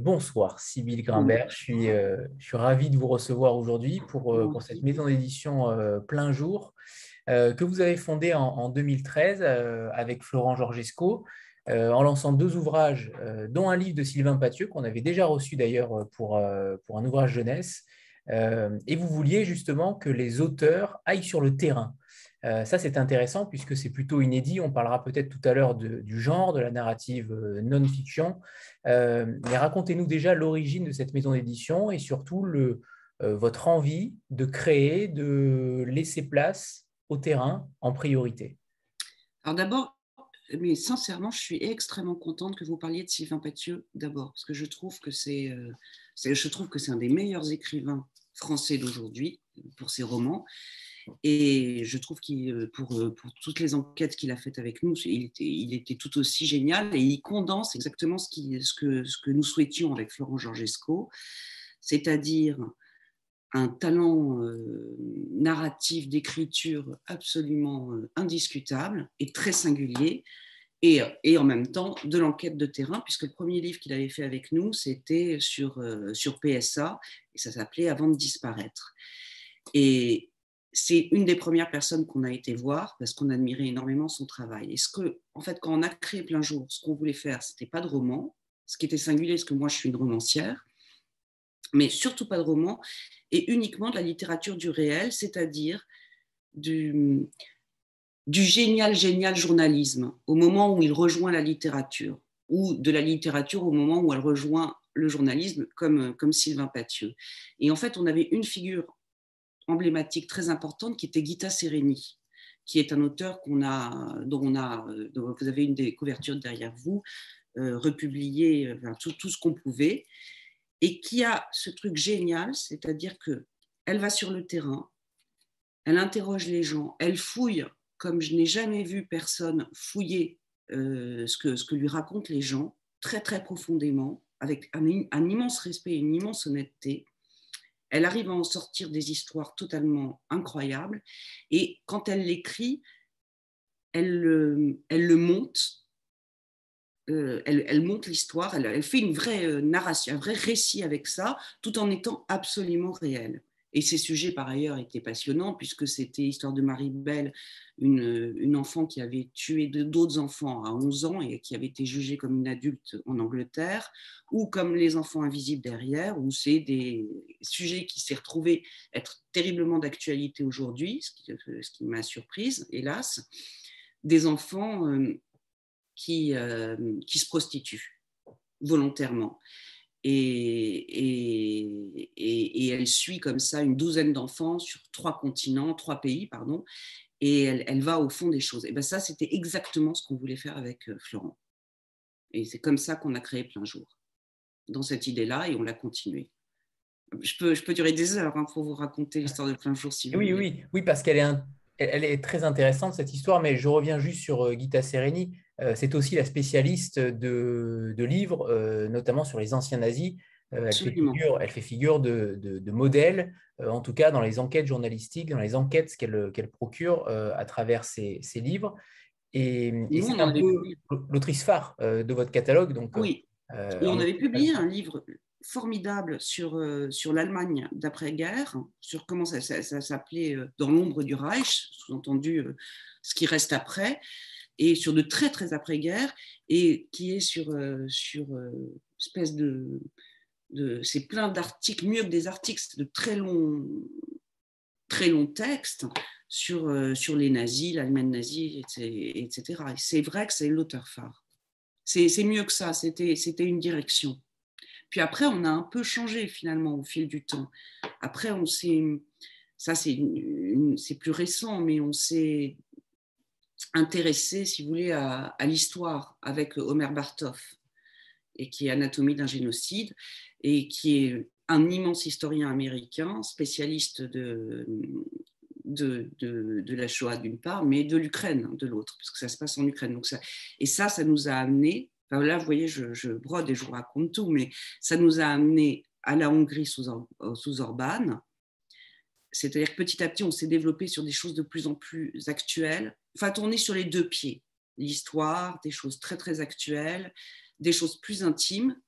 bonsoir, Sybille Grimbert. Je suis, je suis ravi de vous recevoir aujourd'hui pour, pour cette maison d'édition plein jour que vous avez fondée en, en 2013 avec Florent Georgesco. Euh, en lançant deux ouvrages, euh, dont un livre de Sylvain Pathieu, qu'on avait déjà reçu d'ailleurs pour, pour un ouvrage jeunesse. Euh, et vous vouliez justement que les auteurs aillent sur le terrain. Ça, c'est intéressant puisque c'est plutôt inédit. On parlera peut-être tout à l'heure du genre, de la narrative non-fiction. mais racontez-nous déjà l'origine de cette maison d'édition et surtout votre envie de créer, de laisser place au terrain en priorité. Alors d'abord, mais sincèrement, je suis extrêmement contente que vous parliez de Sylvain Pathieu d'abord, parce que je trouve que c'est, euh, je trouve que c'est un des meilleurs écrivains français d'aujourd'hui pour ses romans. Et je trouve qu'il, euh, pour, euh, pour toutes les enquêtes qu'il a faites avec nous, il était, tout aussi génial et il condense exactement ce, que, nous souhaitions avec Florent Georgesco, c'est-à-dire un talent narratif d'écriture absolument indiscutable et très singulier, et, en même temps de l'enquête de terrain, puisque le premier livre qu'il avait fait avec nous, c'était sur, PSA, et ça s'appelait Avant de disparaître. C'est une des premières personnes qu'on a été voir parce qu'on admirait énormément son travail. Et ce que, en fait, quand on a créé Plein Jour, ce qu'on voulait faire, c'était pas de roman. Ce qui était singulier, parce que moi, je suis une romancière, mais surtout pas de roman, et uniquement de la littérature du réel, c'est-à-dire du, génial, génial journalisme au moment où il rejoint la littérature, ou de la littérature au moment où elle rejoint le journalisme, comme, comme Sylvain Pathieu. Et en fait, on avait une figure emblématique très importante qui était Gita Sereni, qui est un auteur qu'on a, dont, on a, dont vous avez une des couvertures derrière vous, euh, republié tout, tout, ce qu'on pouvait et qui a ce truc génial, c'est-à-dire que elle va sur le terrain, elle interroge les gens, elle fouille comme je n'ai jamais vu personne fouiller euh, ce, que, ce que lui racontent les gens, très très profondément, avec un, immense respect et une immense honnêteté. Elle arrive à en sortir des histoires totalement incroyables, et quand elle l'écrit, elle, elle le monte euh, elle, monte l'histoire, elle, fait une vraie euh, narration, un vrai récit avec ça, tout en étant absolument réel. Et ces sujets, par ailleurs, étaient passionnants, puisque c'était l'histoire de Marie Belle, une, une, enfant qui avait tué d'autres enfants à 11 ans et qui avait été jugée comme une adulte en Angleterre, ou comme Les enfants invisibles derrière, où c'est des sujets qui s'est retrouvé être terriblement d'actualité aujourd'hui, ce qui, qui m'a surprise, hélas, des enfants euh, qui, euh, qui se prostituent volontairement. Et, et, et, elle suit comme ça une douzaine d'enfants sur trois continents, trois pays, pardon, et elle, elle va au fond des choses. Et ben ça, c'était exactement ce qu'on voulait faire avec euh, Florent. Et c'est comme ça qu'on a créé Plein Jour, dans cette idée-là, et on l'a continué. Je peux, je peux durer des heures hein, pour vous raconter l'histoire de Plein Jour si vous oui, Oui, oui, parce qu'elle est, elle est très intéressante, cette histoire, mais je reviens juste sur euh, Gita Sereni. Euh, c'est aussi la spécialiste de, livres, euh, notamment sur les anciens nazis. Elle, fait figure, elle, fait figure, de, modèle, en tout cas dans les enquêtes journalistiques, dans les enquêtes qu'elle procure à travers ses, livres. Et, c'est un peu l'autrice phare de votre catalogue. Donc, oui, et on avait publié un livre formidable sur, sur l'Allemagne d'après-guerre, sur comment ça, ça s'appelait Dans l'ombre du Reich, sous-entendu ce qui reste après et sur de très très après-guerre, et qui est sur, euh, sur euh, espèce de, de c'est plein d'articles, mieux que des articles, de très longs, très textes sur, euh, sur les nazis, l'Allemagne nazie, etc. Et c'est vrai que c'est l'auteur phare. C'est mieux que ça, c'était une direction. Puis après, on a un peu changé finalement au fil du temps. Après, on s'est, ça c'est plus récent, mais on s'est intéressé, si vous voulez, à, l'histoire avec Omer Bartov, et qui est Anatomie d'un génocide, et qui est un immense historien américain, spécialiste de, de, de, la Shoah d'une part, mais de l'Ukraine de l'autre, parce que ça se passe en Ukraine. Donc ça, et ça, ça nous a amené, là, vous voyez, je, je, brode et je vous raconte tout, mais ça nous a amené à la Hongrie sous, sous Orban, c'est-à-dire que petit à petit, on s'est développé sur des choses de plus en plus actuelles. Enfin, on est sur les deux pieds. L'histoire, des choses très, très actuelles, des choses plus intimes.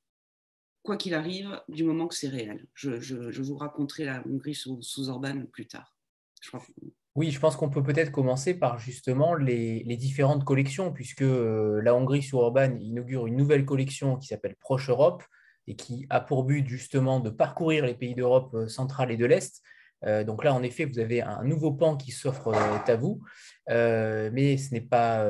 quoi qu'il arrive, du moment que c'est réel. Je, vous raconterai la Hongrie sous, sous Orban plus tard. Oui, je pense qu'on peut peut-être commencer par justement les, différentes collections, puisque euh, la Hongrie sous Orban inaugure une nouvelle collection qui s'appelle Proche Europe et qui a pour but justement de parcourir les pays d'Europe euh, centrale et de l'Est. Euh, donc là, en effet, vous avez un nouveau pan qui s'offre à vous, mais ce n'est pas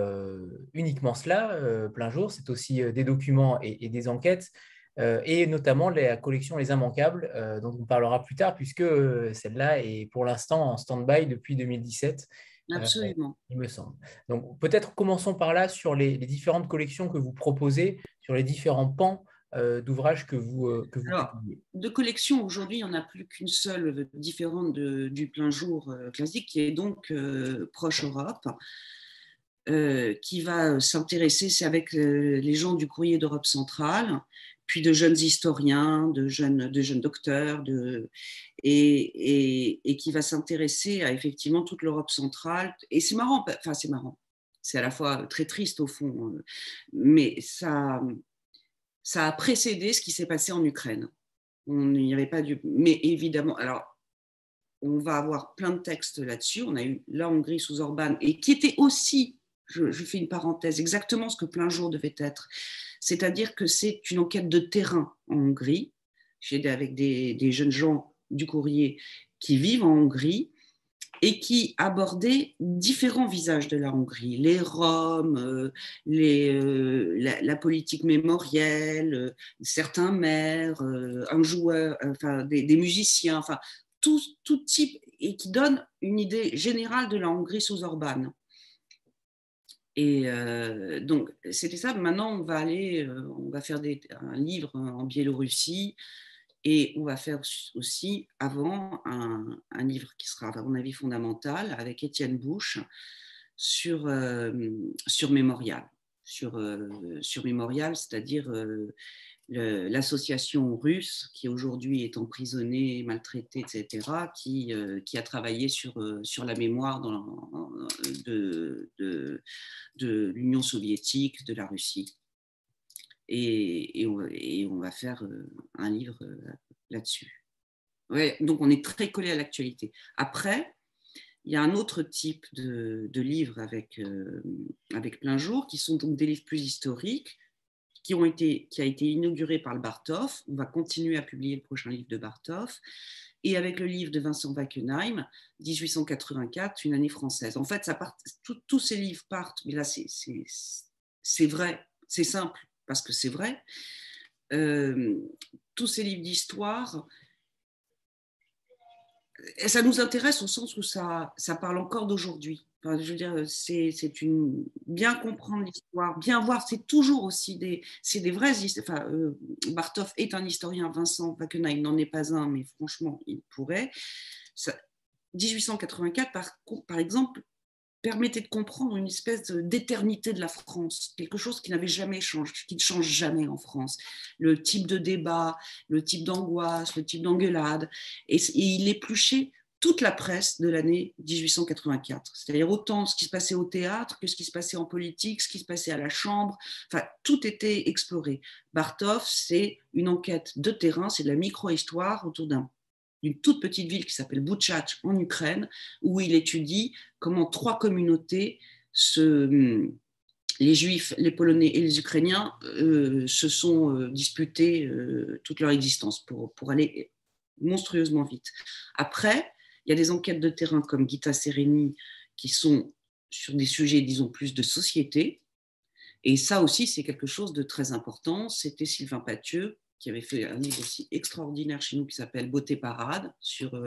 uniquement cela, plein jour, c'est aussi des documents et des enquêtes. Euh, et notamment la collection Les Immanquables, euh, dont on parlera plus tard, puisque euh, celle-là est pour l'instant en stand-by depuis 2017. Absolument. il me semble. Donc peut-être commençons par là sur les, différentes collections que vous proposez, sur les différents pans d'ouvrages que vous, que Alors, De collections, aujourd'hui, il n'y en a plus qu'une seule différente du plein jour classique, qui est donc Proche Europe. qui va s'intéresser, c'est avec les gens du courrier d'Europe centrale, puis de jeunes historiens, de jeunes, de jeunes docteurs, de, et, et, qui va s'intéresser à effectivement toute l'Europe centrale. Et c'est marrant, enfin c'est marrant, c'est à la fois très triste au fond, euh, mais ça, ça a précédé ce qui s'est passé en Ukraine. On n'y avait pas du... Mais évidemment, alors on va avoir plein de textes là-dessus. On a eu la Hongrie sous Orban, et qui était aussi, je, fais une parenthèse, exactement ce que plein jour devait être c'est-à-dire que c'est une enquête de terrain en Hongrie. J'ai avec des, jeunes gens du courrier qui vivent en Hongrie et qui abordaient différents visages de la Hongrie, les Roms, euh, euh, la, politique mémorielle, euh, certains maires, un joueur, enfin, des, musiciens, enfin tout, tout, type, et qui donnent une idée générale de la Hongrie sous Orban. Et euh, donc, c'était ça. Maintenant, on va aller, euh, on va faire un livre en Biélorussie et on va faire aussi, avant, un, un, livre qui sera, à mon avis, fondamental avec Étienne Bouche sur, euh, sur Mémorial. Sur, sur Mémorial, c'est-à-dire l'association russe qui aujourd'hui est emprisonnée, maltraitée, etc., qui, euh, qui a travaillé sur, euh, sur la mémoire de, de, l'Union soviétique, de la Russie. Et, et, on, va faire euh, un livre là-dessus. Ouais, donc on est très collé à l'actualité. Après, il y a un autre type de, de livres avec, avec plein jour, qui sont donc des livres plus historiques, qui, a été inauguré par le Bartov. On va continuer à publier le prochain livre de Bartov. Et avec le livre de Vincent Wackenheim, 1884, une année française. En fait, tous ces livres partent, mais là, c'est vrai, c'est simple, parce que c'est vrai. Euh, tous ces livres d'histoire, ça nous intéresse au sens où ça parle encore d'aujourd'hui je veux dire, c'est une bien comprendre l'histoire, bien voir. C'est toujours aussi des, c'est des vrais. Enfin, euh, Bartov est un historien. Vincent Wackenheim n'en est pas un, mais franchement, il pourrait. Ça, 1884, par, par exemple, permettait de comprendre une espèce d'éternité de la France, quelque chose qui n'avait jamais changé, qui ne change jamais en France. Le type de débat, le type d'angoisse, le type d'engueulade, et il épluchait toute la presse de l'année 1884. C'est-à-dire autant ce qui se passait au théâtre que ce qui se passait en politique, ce qui se passait à la Chambre. Enfin, tout était exploré. Bartov, c'est une enquête de terrain, c'est de la micro-histoire autour d'une toute petite ville qui s'appelle Bouchach en Ukraine, où il étudie comment trois communautés les Juifs, les Polonais et les Ukrainiens euh, se sont euh, disputés euh, toute leur existence pour aller monstrueusement vite. Après, il y a des enquêtes de terrain comme Gita Sereni qui sont sur des sujets, disons, plus de société. Et ça aussi, c'est quelque chose de très important. C'était Sylvain Pathieu qui avait fait un livre aussi extraordinaire chez nous qui s'appelle Beauté Parade sur, euh,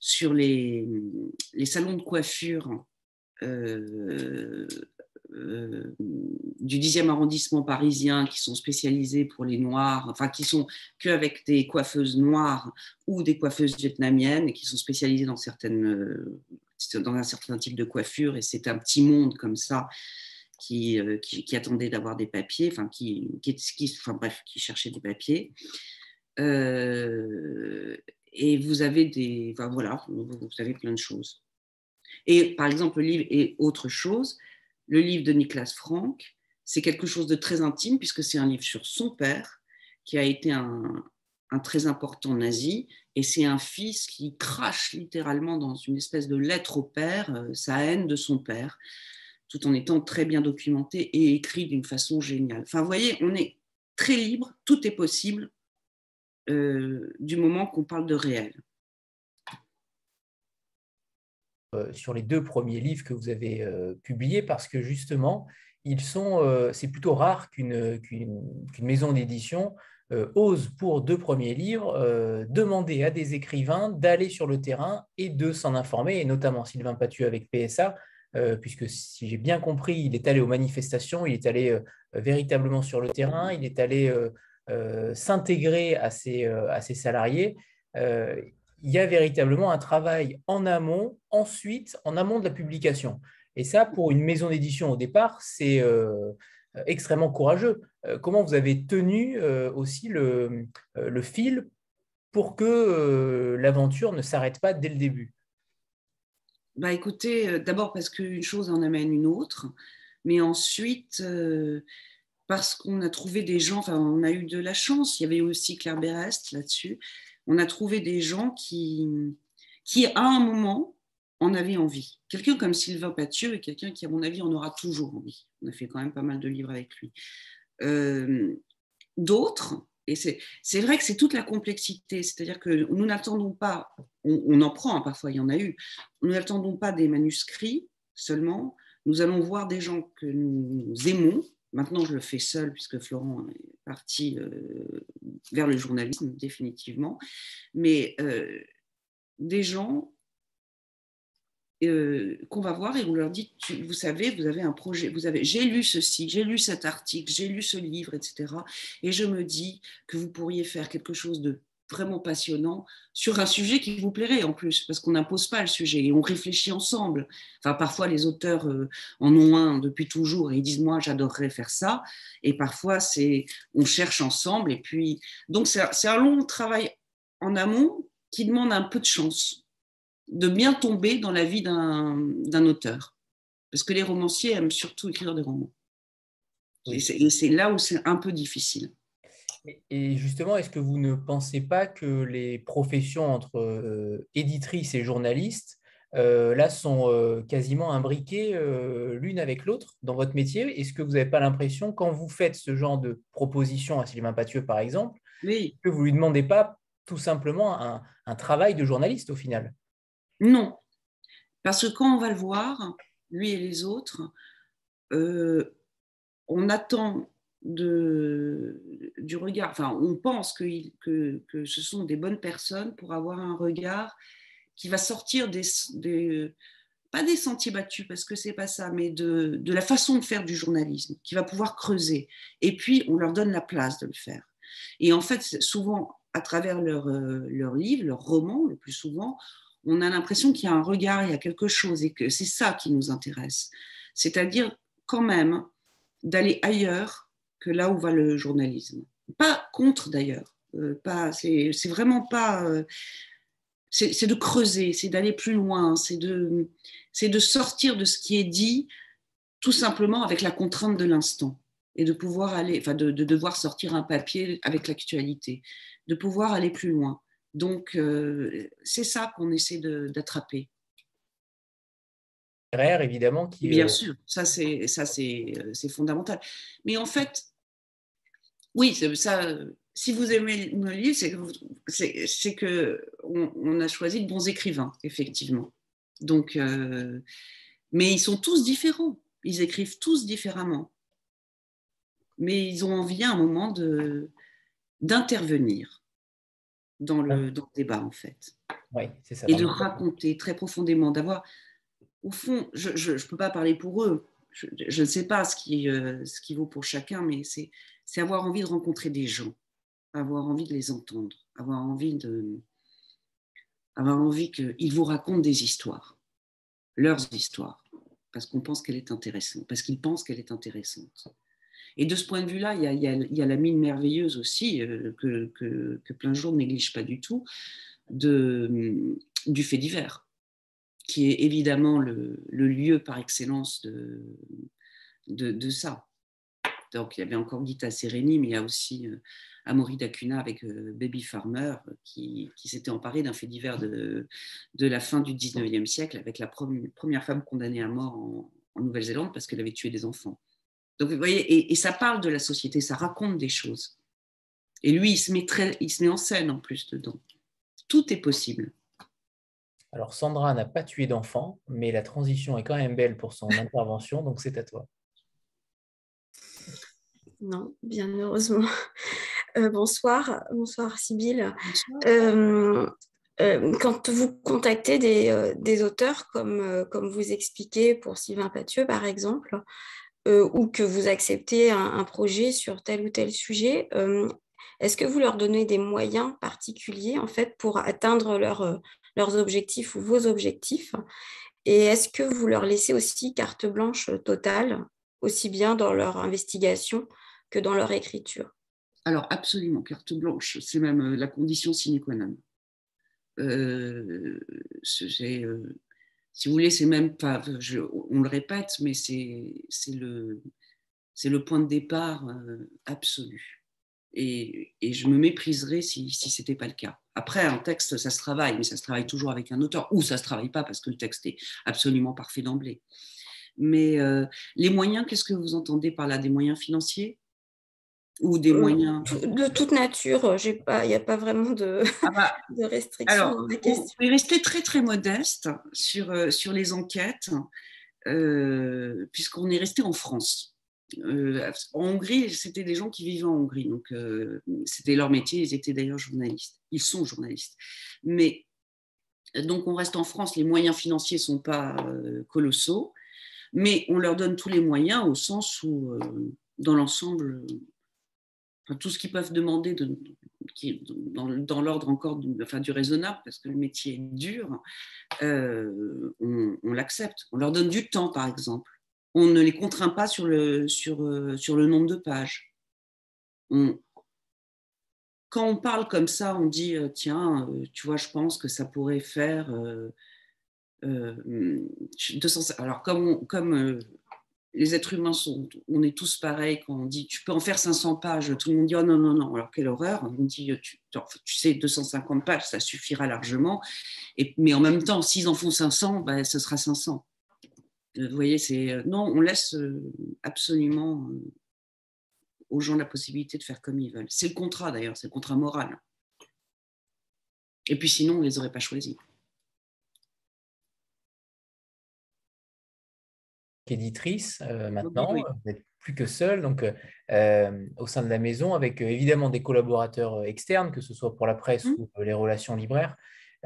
sur les, les, salons de coiffure euh, euh, du 10e arrondissement parisien qui sont spécialisés pour les noirs, enfin qui sont qu'avec des coiffeuses noires ou des coiffeuses vietnamiennes et qui sont spécialisées dans, certaines, euh, dans un certain type de coiffure. Et c'est un petit monde comme ça qui, euh, qui, attendait d'avoir des papiers, enfin qui, qui, enfin bref, qui cherchait des papiers. et vous avez des, voilà, vous avez plein de choses. Et par exemple, le livre est autre chose le livre de Nicolas Franck, c'est quelque chose de très intime puisque c'est un livre sur son père qui a été un, un très important nazi, et c'est un fils qui crache littéralement dans une espèce de lettre au père euh, sa haine de son père, tout en étant très bien documenté et écrit d'une façon géniale. Enfin, vous voyez, on est très libre, tout est possible euh, du moment qu'on parle de réel. Euh, sur les deux premiers livres que vous avez publiés, parce que justement, ils sont, c'est plutôt rare qu'une maison d'édition euh, ose pour deux premiers livres euh, demander à des écrivains d'aller sur le terrain et de s'en informer, et notamment Sylvain Patu avec PSA, euh, puisque si j'ai bien compris, il est allé aux manifestations, il est allé véritablement sur le terrain, il est allé s'intégrer à ses salariés. Il y a véritablement un travail en amont, ensuite en amont de la publication. Et ça, pour une maison d'édition au départ, c'est euh, extrêmement courageux. Euh, comment vous avez tenu euh, aussi le, le fil pour que l'aventure ne s'arrête pas dès le début? Bah écoutez, d'abord parce qu'une chose en amène une autre, mais ensuite parce qu'on a trouvé des gens, enfin on a eu de la chance, il y avait aussi Claire Berest là-dessus, on a trouvé des gens qui, qui à un moment en avait envie. Quelqu'un comme Sylvain Pathieu est quelqu'un qui, à mon avis, en aura toujours envie. On a fait quand même pas mal de livres avec lui. Euh, d'autres, et c'est vrai que c'est toute la complexité, c'est-à-dire que nous n'attendons pas, on, en prend, hein, parfois il y en a eu, nous n'attendons pas des manuscrits seulement, nous allons voir des gens que nous aimons. Maintenant, je le fais seul puisque Florent est parti euh, vers le journalisme définitivement, mais euh, des gens euh, qu'on va voir et on leur dit, vous savez, vous avez un projet, vous avez, j'ai lu ceci, j'ai lu cet article, j'ai lu ce livre, etc. Et je me dis que vous pourriez faire quelque chose de vraiment passionnant sur un sujet qui vous plairait en plus, parce qu'on n'impose pas le sujet et on réfléchit ensemble. Enfin, parfois les auteurs euh, en ont un depuis toujours et ils disent moi j'adorerais faire ça, et parfois c'est on cherche ensemble et puis donc c'est un long travail en amont qui demande un peu de chance de bien tomber dans la vie d'un auteur. Parce que les romanciers aiment surtout écrire des romans. Et c'est là où c'est un peu difficile. Et justement, est-ce que vous ne pensez pas que les professions entre euh, éditrices et journalistes, euh, là, sont euh, quasiment imbriquées l'une avec l'autre dans votre métier? Est-ce que vous n'avez pas l'impression, quand vous faites ce genre de proposition à Sylvain Pathieu, par exemple, que vous ne lui demandez pas tout simplement un travail de journaliste au final? Non, parce que quand on va le voir, lui et les autres, on attend de, du regard, enfin on pense que, que, ce sont des bonnes personnes pour avoir un regard qui va sortir des, pas des sentiers battus parce que c'est pas ça, mais de, de, la façon de faire du journalisme, qui va pouvoir creuser. Et puis on leur donne la place de le faire. Et en fait, souvent à travers leurs leur euh, livres, leurs romans, le plus souvent, on a l'impression qu'il y a un regard, il y a quelque chose et que c'est ça qui nous intéresse. C'est-à-dire quand même d'aller ailleurs que là où va le journalisme. Pas contre d'ailleurs. Euh, pas, c'est, vraiment pas. Euh, c'est, de creuser, c'est d'aller plus loin, c'est de, c'est de sortir de ce qui est dit tout simplement avec la contrainte de l'instant et de pouvoir aller, enfin de devoir sortir un papier avec l'actualité, de pouvoir aller plus loin. Donc, euh, c'est ça qu'on essaie d'attraper. Rare, évidemment. Qui, Bien sûr, ça c'est ça euh, c'est fondamental. Mais en fait, oui, ça. Si vous aimez nos livres, c'est que on, a choisi de bons écrivains, effectivement. Donc, euh, mais ils sont tous différents. Ils écrivent tous différemment. Mais ils ont envie à un moment de d'intervenir dans le, débat, en fait. Oui, c'est ça. Et de raconter très profondément, d'avoir, au fond, je ne peux pas parler pour eux, je, ne sais pas ce qui, euh, ce qui vaut pour chacun, mais c'est avoir envie de rencontrer des gens, avoir envie de les entendre, avoir envie de avoir envie qu'ils vous racontent des histoires, leurs histoires, parce qu'on pense qu'elle est intéressante, parce qu'ils pensent qu'elle est intéressante. Et de ce point de vue-là, il, y a, la mine merveilleuse aussi, euh, que, plein de ne négligent pas du tout, du fait divers, qui est évidemment le, lieu par excellence de, ça. Donc, il y avait encore Gita Sereni, mais il y a aussi euh, Amaury Dacuna avec Baby Farmer, qui, s'était emparé d'un fait divers de, de, la fin du 19e siècle avec la première femme condamnée à mort en, Nouvelle-Zélande parce qu'elle avait tué des enfants. Donc vous voyez, et, ça parle de la société, ça raconte des choses. Et lui, il se met, très, il se met en scène en plus dedans. Tout est possible. Alors Sandra n'a pas tué d'enfant, mais la transition est quand même belle pour son intervention, donc c'est à toi. Non, bien heureusement. Euh, bonsoir, bonsoir Sybille. Euh, euh, quand vous contactez des, auteurs, comme, comme vous expliquez pour Sylvain Pathieu par exemple, ou que vous acceptez un, projet sur tel ou tel sujet, est-ce que vous leur donnez des moyens particuliers en fait pour atteindre leur, leurs objectifs ou vos objectifs? Et est-ce que vous leur laissez aussi carte blanche totale, aussi bien dans leur investigation dans leur écriture Alors absolument, carte blanche, c'est même euh, la condition sine qua non. Euh, euh, si vous voulez, c'est même pas, on le répète, mais c'est le, le point de départ absolu et, je me mépriserais si, si ce n'était pas le cas. Après, un texte, ça se travaille, mais ça se travaille toujours avec un auteur, ou ça ne se travaille pas parce que le texte est absolument parfait d'emblée. Mais euh, les moyens, qu'est-ce que vous entendez par là? Des moyens financiers? Ou des euh, moyens. de toute nature il n'y a pas vraiment de, ah bah, de restrictions alors, on est resté très très modeste sur, euh, sur les enquêtes puisqu'on est resté en France. Euh, en Hongrie, c'était des gens qui vivaient en Hongrie, donc euh, c'était leur métier, ils étaient d'ailleurs journalistes, ils sont journalistes. Mais donc on reste en France, les moyens financiers ne sont pas euh, colossaux, mais on leur donne tous les moyens au sens où, dans l'ensemble, tout ce qu'ils peuvent demander de, dans, l'ordre encore du, enfin, du raisonnable, parce que le métier est dur, on l'accepte. On leur donne du temps, par exemple on ne les contraint pas sur le, sur, euh, sur le nombre de pages. quand on parle comme ça, on dit, euh, tiens, euh, tu vois, je pense que ça pourrait faire... 200, alors, comme, comme les êtres humains sont, on est tous pareils, quand on dit, tu peux en faire 500 pages, tout le monde dit, oh non, non, non, alors quelle horreur, on dit, tu, tu sais, 250 pages, ça suffira largement, mais en même temps, s'ils en font 500, ben, ce sera 500. Vous voyez, c'est euh, non, on laisse euh, absolument euh, aux gens la possibilité de faire comme ils veulent. C'est le contrat d'ailleurs, c'est le contrat moral. Et puis sinon, on ne les aurait pas choisis. Éditrice maintenant, vous n'êtes plus que seule, donc au sein de la maison, avec évidemment des collaborateurs externes, que ce soit pour la presse mmh. ou les relations libraires.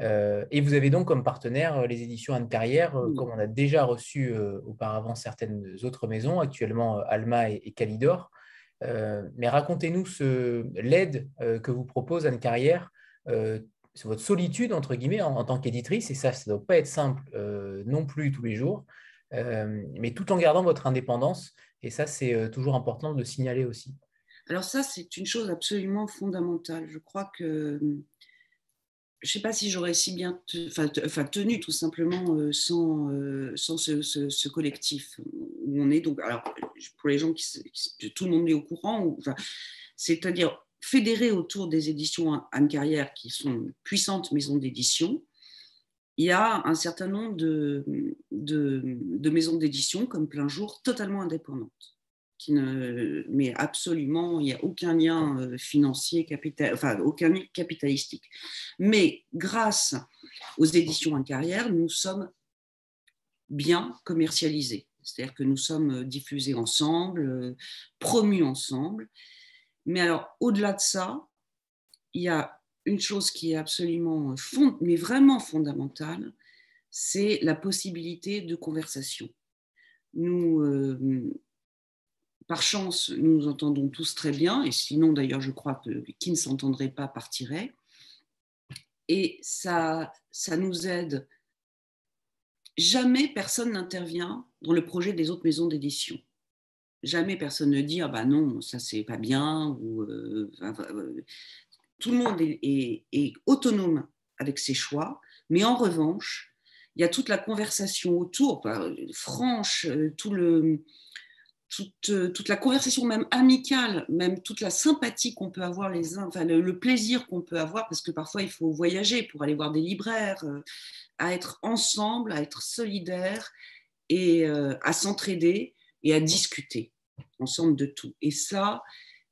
Euh, et vous avez donc comme partenaire euh, les éditions Anne Carrière, euh, comme on a déjà reçu auparavant certaines autres maisons, actuellement Alma et, Calidor. mais racontez-nous l'aide que vous propose Anne Carrière, c'est votre solitude, entre guillemets, en, tant qu'éditrice, et ça, ça ne doit pas être simple non plus tous les jours, mais tout en gardant votre indépendance, et ça, c'est toujours important de le signaler aussi. Alors ça, c'est une chose absolument fondamentale. Je crois que je ne sais pas si j'aurais si bien enfin, tenu tout simplement euh, sans, euh, sans ce, collectif où on est. Donc, alors, pour les gens qui, tout le monde est au courant, c'est-à-dire fédéré autour des éditions Anne Carrière, qui sont une puissante maison d'édition, il y a un certain nombre de, maisons d'édition, comme plein jour, totalement indépendantes mais absolument, il n'y a aucun lien euh, financier, capital, enfin aucun lien capitalistique. Mais grâce aux éditions en carrière, nous sommes bien commercialisés. C'est-à-dire que nous sommes diffusés ensemble, euh, promus ensemble. Mais alors, au-delà de ça, il y a une chose qui est absolument, fond, mais vraiment fondamentale, c'est la possibilité de conversation. Nous, euh, par chance, nous nous entendons tous très bien, et sinon d'ailleurs je crois que qui ne s'entendrait pas partirait. Et ça, ça nous aide. Jamais personne n'intervient dans le projet des autres maisons d'édition. Jamais personne ne dit ah bah non ça c'est pas bien ou euh, euh, tout le monde est, autonome avec ses choix, mais en revanche il y a toute la conversation autour, franche, euh, le toute, la conversation même amicale, même toute la sympathie qu'on peut avoir les uns, le, plaisir qu'on peut avoir, parce que parfois il faut voyager pour aller voir des libraires, à être ensemble, à être solidaires et à s'entraider et à discuter ensemble de tout. Et ça,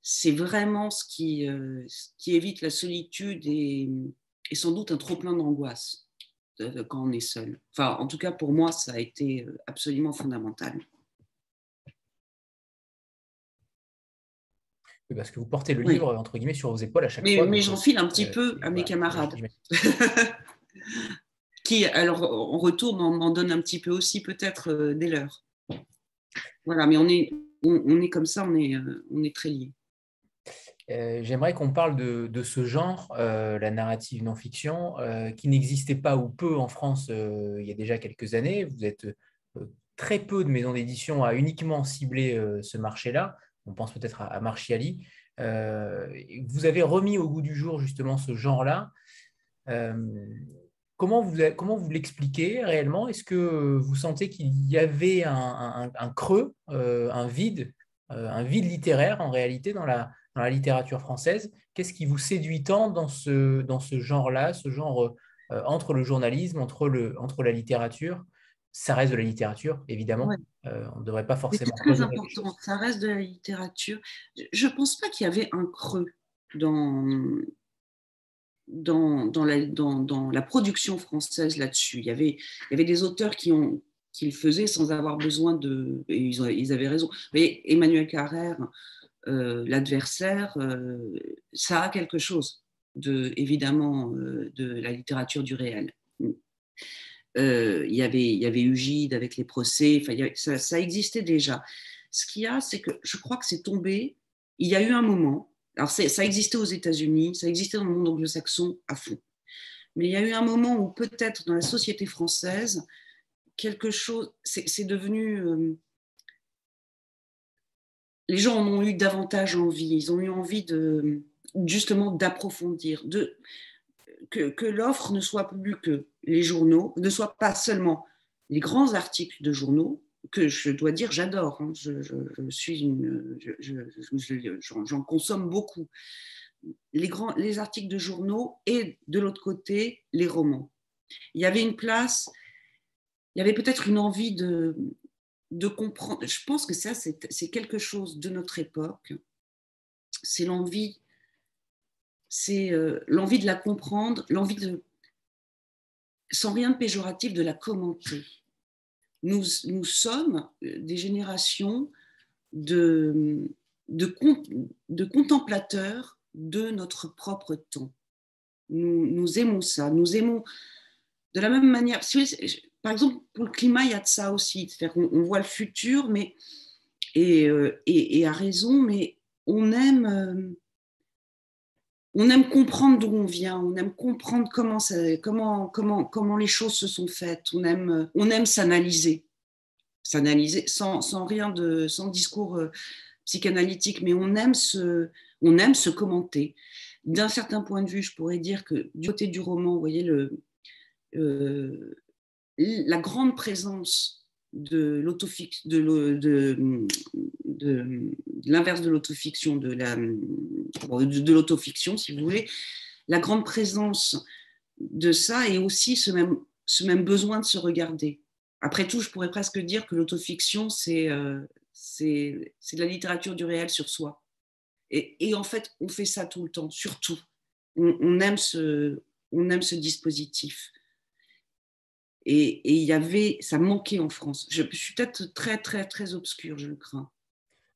c'est vraiment ce qui, ce qui, évite la solitude et, et sans doute un trop plein d'angoisse quand on est seul. Enfin, en tout cas, pour moi, ça a été euh, absolument fondamental. Parce que vous portez le livre, entre guillemets, sur vos épaules à chaque fois. Mais j'enfile un petit euh, peu à mes camarades. qui, alors, en retour, m'en donnent un petit peu aussi, peut-être, euh, dès l'heure. Voilà, mais on est, on, est comme ça, on est, on est très liés. Euh, j'aimerais qu'on parle de, ce genre, euh, la narrative non-fiction, euh, qui n'existait pas ou peu en France il y a déjà quelques années. Vous êtes très peu de maisons d'édition à uniquement cibler ce marché-là. On pense peut-être à, Marchiali. vous avez remis au goût du jour justement ce genre-là. comment vous, comment vous l'expliquez réellement? Est-ce que vous sentez qu'il y avait un creux, un vide, un vide littéraire en réalité dans la, dans la littérature française. Qu'est-ce qui vous séduit tant dans ce, dans ce genre-là, ce genre euh, entre le journalisme, entre, le, entre la littérature? Ça reste de la littérature, évidemment. Euh, on ne devrait pas forcément. C'est très important, ça reste de la littérature. Je ne pense pas qu'il y avait un creux dans, dans, dans, la, dans, dans la production française là-dessus. Il, y avait, il y avait des auteurs qui ont qui le faisaient sans avoir besoin de... Et ils, ils avaient raison. Vous voyez, Emmanuel Carrère, l'adversaire, euh, ça a quelque chose, de, évidemment, euh, de la littérature du réel. Il y avait, y avait Ugide avec les procès, ça, ça, existait déjà. Ce qu'il y a, c'est que je crois que c'est tombé. Il y a eu un moment, alors ça existait aux États-Unis, ça existait dans le monde anglo-saxon à fond. Mais il y a eu un moment où peut-être dans la société française, quelque chose, c'est devenu les gens en ont eu davantage envie. Ils ont eu envie de justement d'approfondir, que, l'offre ne soit plus que les journaux, ne soit pas seulement les grands articles de journaux que je dois dire j'adore. Hein. je, suis j'en consomme beaucoup. Les grands, les articles de journaux et de l'autre côté les romans. Il y avait une place, il y avait peut-être une envie de, de comprendre. Je pense que ça, c'est quelque chose de notre époque. C'est l'envie, c'est euh, l'envie de la comprendre, l'envie de, sans rien de péjoratif, de la commenter. Nous, nous sommes euh, des générations de, de, contemplateurs de notre propre temps. Nous aimons ça. Nous aimons de la même manière par exemple, pour le climat, il y a de ça aussi. Qu'on voit le futur, mais, et, euh, et, à raison, mais on aime, euh, on aime comprendre d'où on vient, on aime comprendre comment, ça, comment, comment, comment les choses se sont faites, on aime, on aime s'analyser, s'analyser sans, sans, rien de, sans discours euh, psychanalytique, mais on aime se, on aime se commenter. D'un certain point de vue, je pourrais dire que du côté du roman, vous voyez, le, la grande présence de l'inverse de l'autofiction, de, de, l'autofiction, si vous voulez, la grande présence de ça et aussi ce même, besoin de se regarder. Après tout, je pourrais presque dire que l'autofiction, c'est, euh, de la littérature du réel sur soi. Et, en fait, on fait ça tout le temps, surtout. On aime ce dispositif. Et, il y avait, ça manquait en France. Je, suis peut-être très, très, très obscure, je le crains.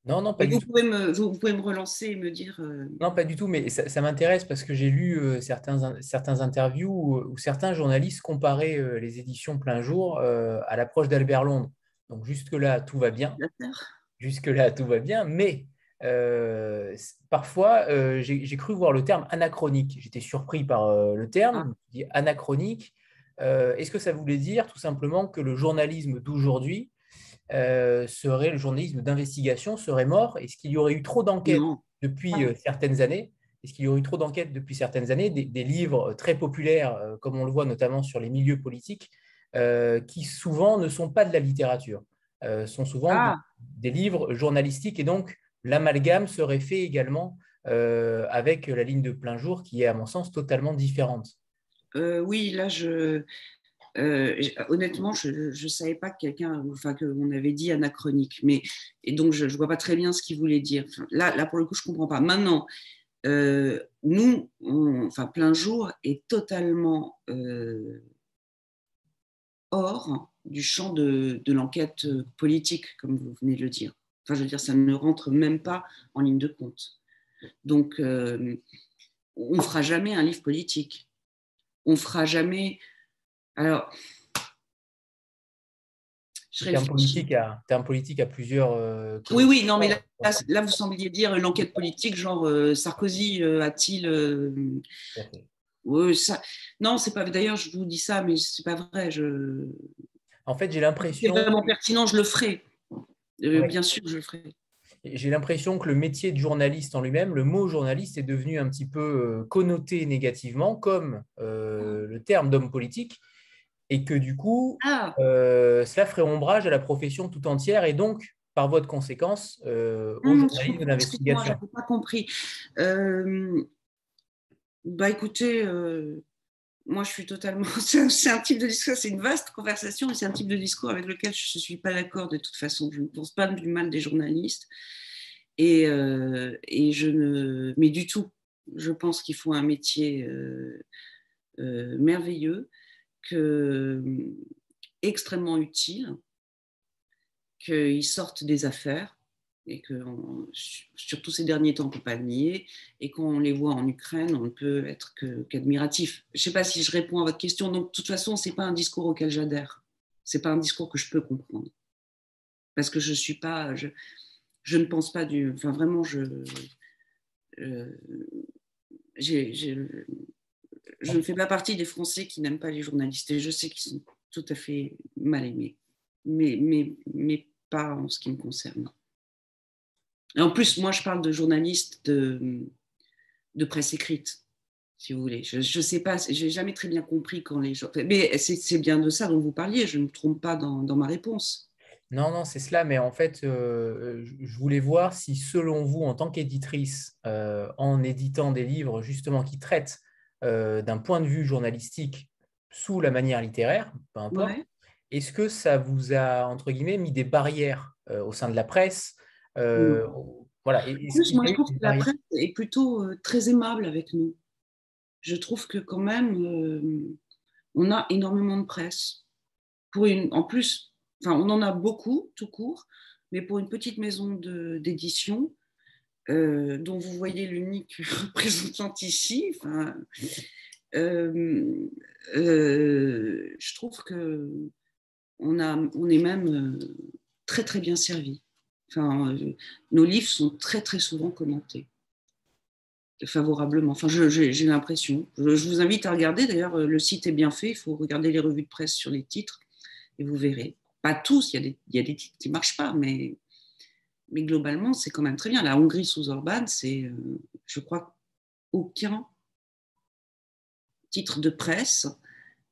Non, non, pas du vous tout. Pouvez me, vous pouvez me relancer et me dire. Euh, non, pas du tout, mais ça, m'intéresse parce que j'ai lu euh, certains, certains interviews où, certains journalistes comparaient euh, les éditions plein jour à l'approche d'Albert Londres. Donc, jusque-là, tout va bien. Jusque-là, tout va bien, mais parfois, j'ai cru voir le terme anachronique. J'étais surpris par le terme, ah. anachronique. Euh, est-ce que ça voulait dire tout simplement que le journalisme d'aujourd'hui euh, serait le journalisme d'investigation serait mort? Est-ce qu'il y aurait eu trop d'enquêtes depuis euh, certaines années? Est-ce qu'il y aurait eu trop d'enquêtes depuis certaines années? Des, livres très populaires, comme on le voit notamment sur les milieux politiques, qui souvent ne sont pas de la littérature sont souvent ah. des, livres journalistiques et donc l'amalgame serait fait également avec la ligne de plein jour qui est à mon sens totalement différente. Oui, là je, honnêtement, je ne savais pas que quelqu'un, enfin qu'on avait dit anachronique, mais et donc je ne vois pas très bien ce qu'il voulait dire. là, pour le coup, je ne comprends pas. Maintenant, euh, nous, enfin, plein jour est totalement euh, hors du champ de, l'enquête politique, comme vous venez de le dire. Enfin, je veux dire, ça ne rentre même pas en ligne de compte. Donc, euh, on ne fera jamais un livre politique. On fera jamais. Alors, un politique à, un politique à plusieurs. Euh, oui, oui, non, mais là, vous sembliez dire l'enquête politique, genre euh, Sarkozy euh, a-t-il. Oui, ça... Non, c'est pas. D'ailleurs, je vous dis ça, mais c'est pas vrai. Je... En fait, j'ai l'impression. C'est vraiment pertinent, je le ferai. Bien sûr, je le ferai. J'ai l'impression que le métier de journaliste en lui-même, le mot journaliste est devenu un petit peu connoté négativement, comme le terme d'homme politique et que du coup, ah. euh, cela ferait ombrage à la profession tout entière et donc, par voie de conséquence, euh, au mmh, journalisme de l'investigation. Je n'ai pas compris. Euh, bah écoutez, moi je suis totalement. C'est un type de discours, c'est une vaste conversation et c'est un type de discours avec lequel je ne suis pas d'accord de toute façon. Je ne pense pas du mal des journalistes et, et je ne. Mais du tout. Je pense qu'il faut un métier merveilleux que, extrêmement utile, qu'ils sortent des affaires et que surtout ces derniers temps, on ne peut pas nier, et quand on les voit en Ukraine, on ne peut être qu'admiratif. je ne sais pas si je réponds à votre question, donc de toute façon, ce n'est pas un discours auquel j'adhère. Ce n'est pas un discours que je peux comprendre. Parce que je suis pas, je, je ne pense pas du, enfin vraiment, je, euh, je ne fais pas partie des Français qui n'aiment pas les journalistes et je sais qu'ils sont tout à fait mal aimés, mais, mais, mais pas en ce qui me concerne. Et en plus, moi, je parle de journalistes de, de presse écrite, si vous voulez. Je ne sais pas, j'ai jamais très bien compris quand les gens. Mais c'est bien de ça dont vous parliez, je ne me trompe pas dans, dans ma réponse. Non, non, c'est cela, mais en fait, euh, je voulais voir si, selon vous, en tant qu'éditrice, euh, en éditant des livres justement qui traitent euh, d'un point de vue journalistique sous la manière littéraire, peu importe, est-ce que ça vous a, entre guillemets, mis des barrières au sein de la presse euh, voilà. plus, moi, je trouve que la presse est plutôt très aimable avec nous. Je trouve que quand même, on a énormément de presse. Pour une, en plus, enfin, on en a beaucoup, tout court, mais pour une petite maison d'édition, euh, dont vous voyez l'unique représentante ici, euh, euh, je trouve que on, a, on est même très très bien servi. Enfin, nos livres sont très très souvent commentés favorablement. Enfin, j'ai l'impression. Je, vous invite à regarder. D'ailleurs, le site est bien fait. Il faut regarder les revues de presse sur les titres et vous verrez. Pas tous. Il y a des, titres qui marchent pas, mais mais globalement, c'est quand même très bien. La Hongrie sous Orban, c'est, euh, je crois, aucun titre de presse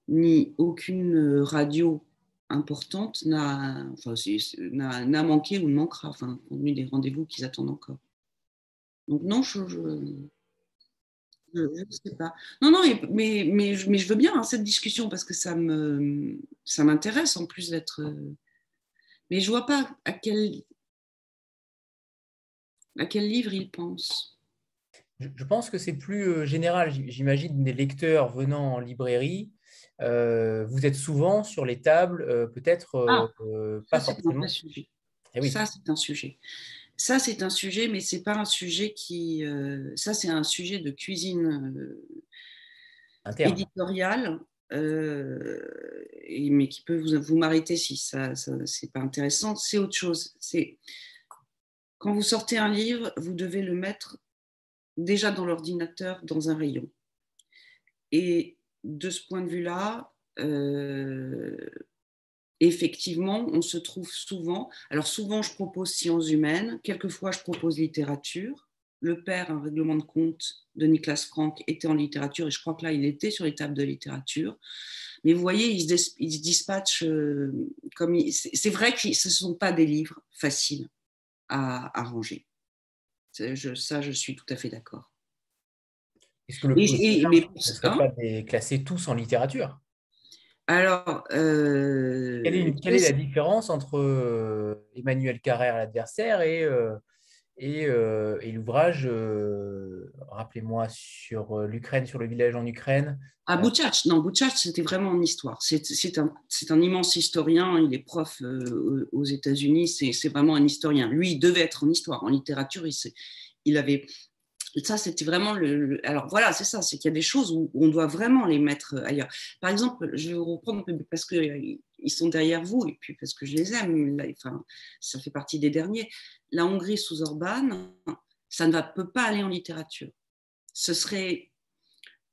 ni aucune radio importante n'a enfin, manqué ou ne manquera, enfin, compte tenu des rendez-vous qu'ils attendent encore. Donc non, je ne sais pas. Non, non, mais, mais, mais, je veux bien hein, cette discussion parce que ça me ça m'intéresse en plus d'être. Euh, mais je vois pas à quel à quel livre il pense Je pense que c'est plus euh, général. J'imagine des lecteurs venant en librairie. Euh, vous êtes souvent sur les tables, euh, peut-être ah, pas forcément. Eh ça, c'est un sujet. Ça, c'est un sujet, mais c'est pas un sujet qui. ça, c'est un sujet de cuisine éditoriale, mais qui peut vous, vous m'arrêter si ça, ça c'est pas intéressant. C'est autre chose. C'est quand vous sortez un livre, vous devez le mettre déjà dans l'ordinateur, dans un rayon. Et de ce point de vue-là, euh, effectivement, on se trouve souvent. Alors souvent, je propose sciences humaines, quelquefois, je propose littérature, Le Père, un règlement de compte de Niklas Frank était en littérature, et je crois que là, il était sur les tables de littérature. Mais vous voyez, il se, dispatche euh, comme. C'est vrai que ce ne sont pas des livres faciles à, ranger. ça, je suis tout à fait d'accord. Est-ce que le et, mais, ne serait pas classer tous en littérature? Alors, euh, quelle, est, la différence entre euh, Emmanuel Carrère, l'adversaire, et, euh, et, l'ouvrage, rappelez-moi, sur l'Ukraine, sur le village en Ukraine? Ah, Bouchach, non, Bouchach, c'était vraiment une histoire. C'est un, un, immense historien, il est prof aux États-Unis, c'est vraiment un historien. Lui, il devait être en histoire, en littérature, il, il avait ça, c'était vraiment le, Alors voilà, c'est ça, c'est qu'il y a des choses où on doit vraiment les mettre ailleurs. Par exemple, je vais vous reprendre parce qu'ils sont derrière vous et puis parce que je les aime. enfin, ça fait partie des derniers. La Hongrie sous Orban, ça ne va, peut pas aller en littérature. Ce serait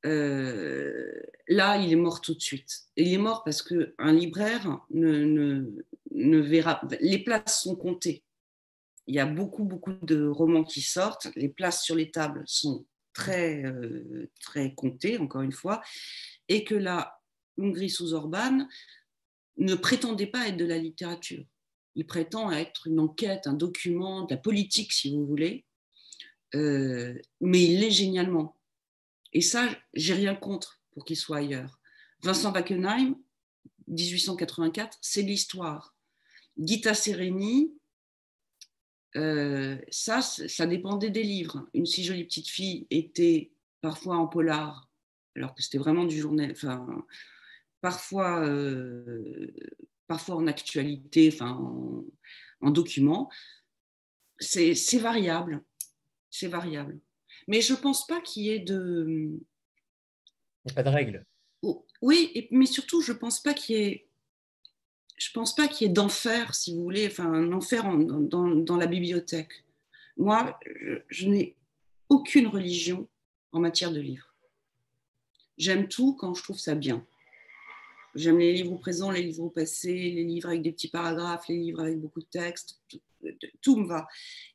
euh, là, il est mort tout de suite. il est mort parce qu'un libraire ne, ne, ne, verra. Les places sont comptées il y a beaucoup, beaucoup de romans qui sortent. Les places sur les tables sont très, euh, très comptées, encore une fois, et que la Hongrie sous Orban ne prétendait pas être de la littérature. Il prétend être une enquête, un document, de la politique, si vous voulez, euh, mais il l'est génialement. Et ça, j'ai rien contre pour qu'il soit ailleurs. Vincent Wackenheim, 1884, c'est l'histoire. Gita Sereni, euh, ça, ça dépendait des livres. Une si jolie petite fille était parfois en polar, alors que c'était vraiment du journal, enfin, parfois, euh, parfois en actualité, enfin, en, document. C'est variable, c'est variable. Mais je ne pense pas qu'il y ait de... Il n'y a pas de règle. Oh, oui, mais surtout, je ne pense pas qu'il y ait je pense pas qu'il y ait d'enfer, si vous voulez, enfin un enfer dans, la bibliothèque. Moi, je, n'ai aucune religion en matière de livres. J'aime tout quand je trouve ça bien. J'aime les livres au présent, les livres au passé, les livres avec des petits paragraphes, les livres avec beaucoup de textes, tout, me va.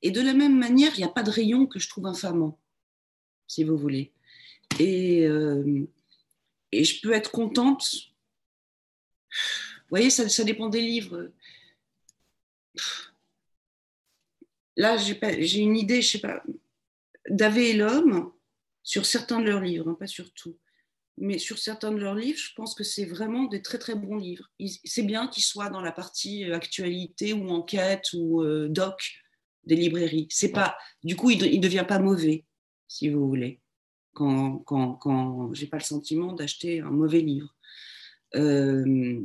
Et de la même manière, il n'y a pas de rayon que je trouve infamant, si vous voulez. Et, euh, je peux être contente voyez, ça, dépend des livres. Là, j'ai une idée, je sais pas. Davé et l'homme, sur certains de leurs livres, hein, pas sur tout, mais sur certains de leurs livres, je pense que c'est vraiment des très très bons livres. C'est bien qu'ils soient dans la partie euh, actualité ou enquête ou euh, doc des librairies. C'est pas, du coup, il ne devient pas mauvais, si vous voulez, quand, quand, quand j'ai pas le sentiment d'acheter un mauvais livre. Euh,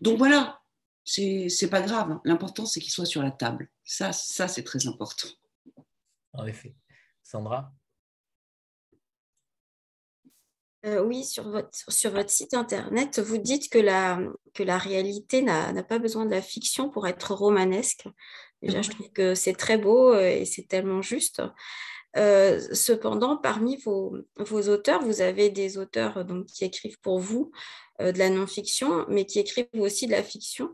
donc voilà, c'est pas grave. L'important, c'est qu'il soit sur la table. Ça, ça c'est très important. En effet. Sandra? Euh, oui, sur votre, sur votre site internet, vous dites que la, que la réalité n'a pas besoin de la fiction pour être romanesque. Déjà, je trouve que c'est très beau euh, et c'est tellement juste. Euh, cependant, parmi vos, vos, auteurs, vous avez des auteurs donc, qui écrivent pour vous de la non-fiction, mais qui écrivent aussi de la fiction.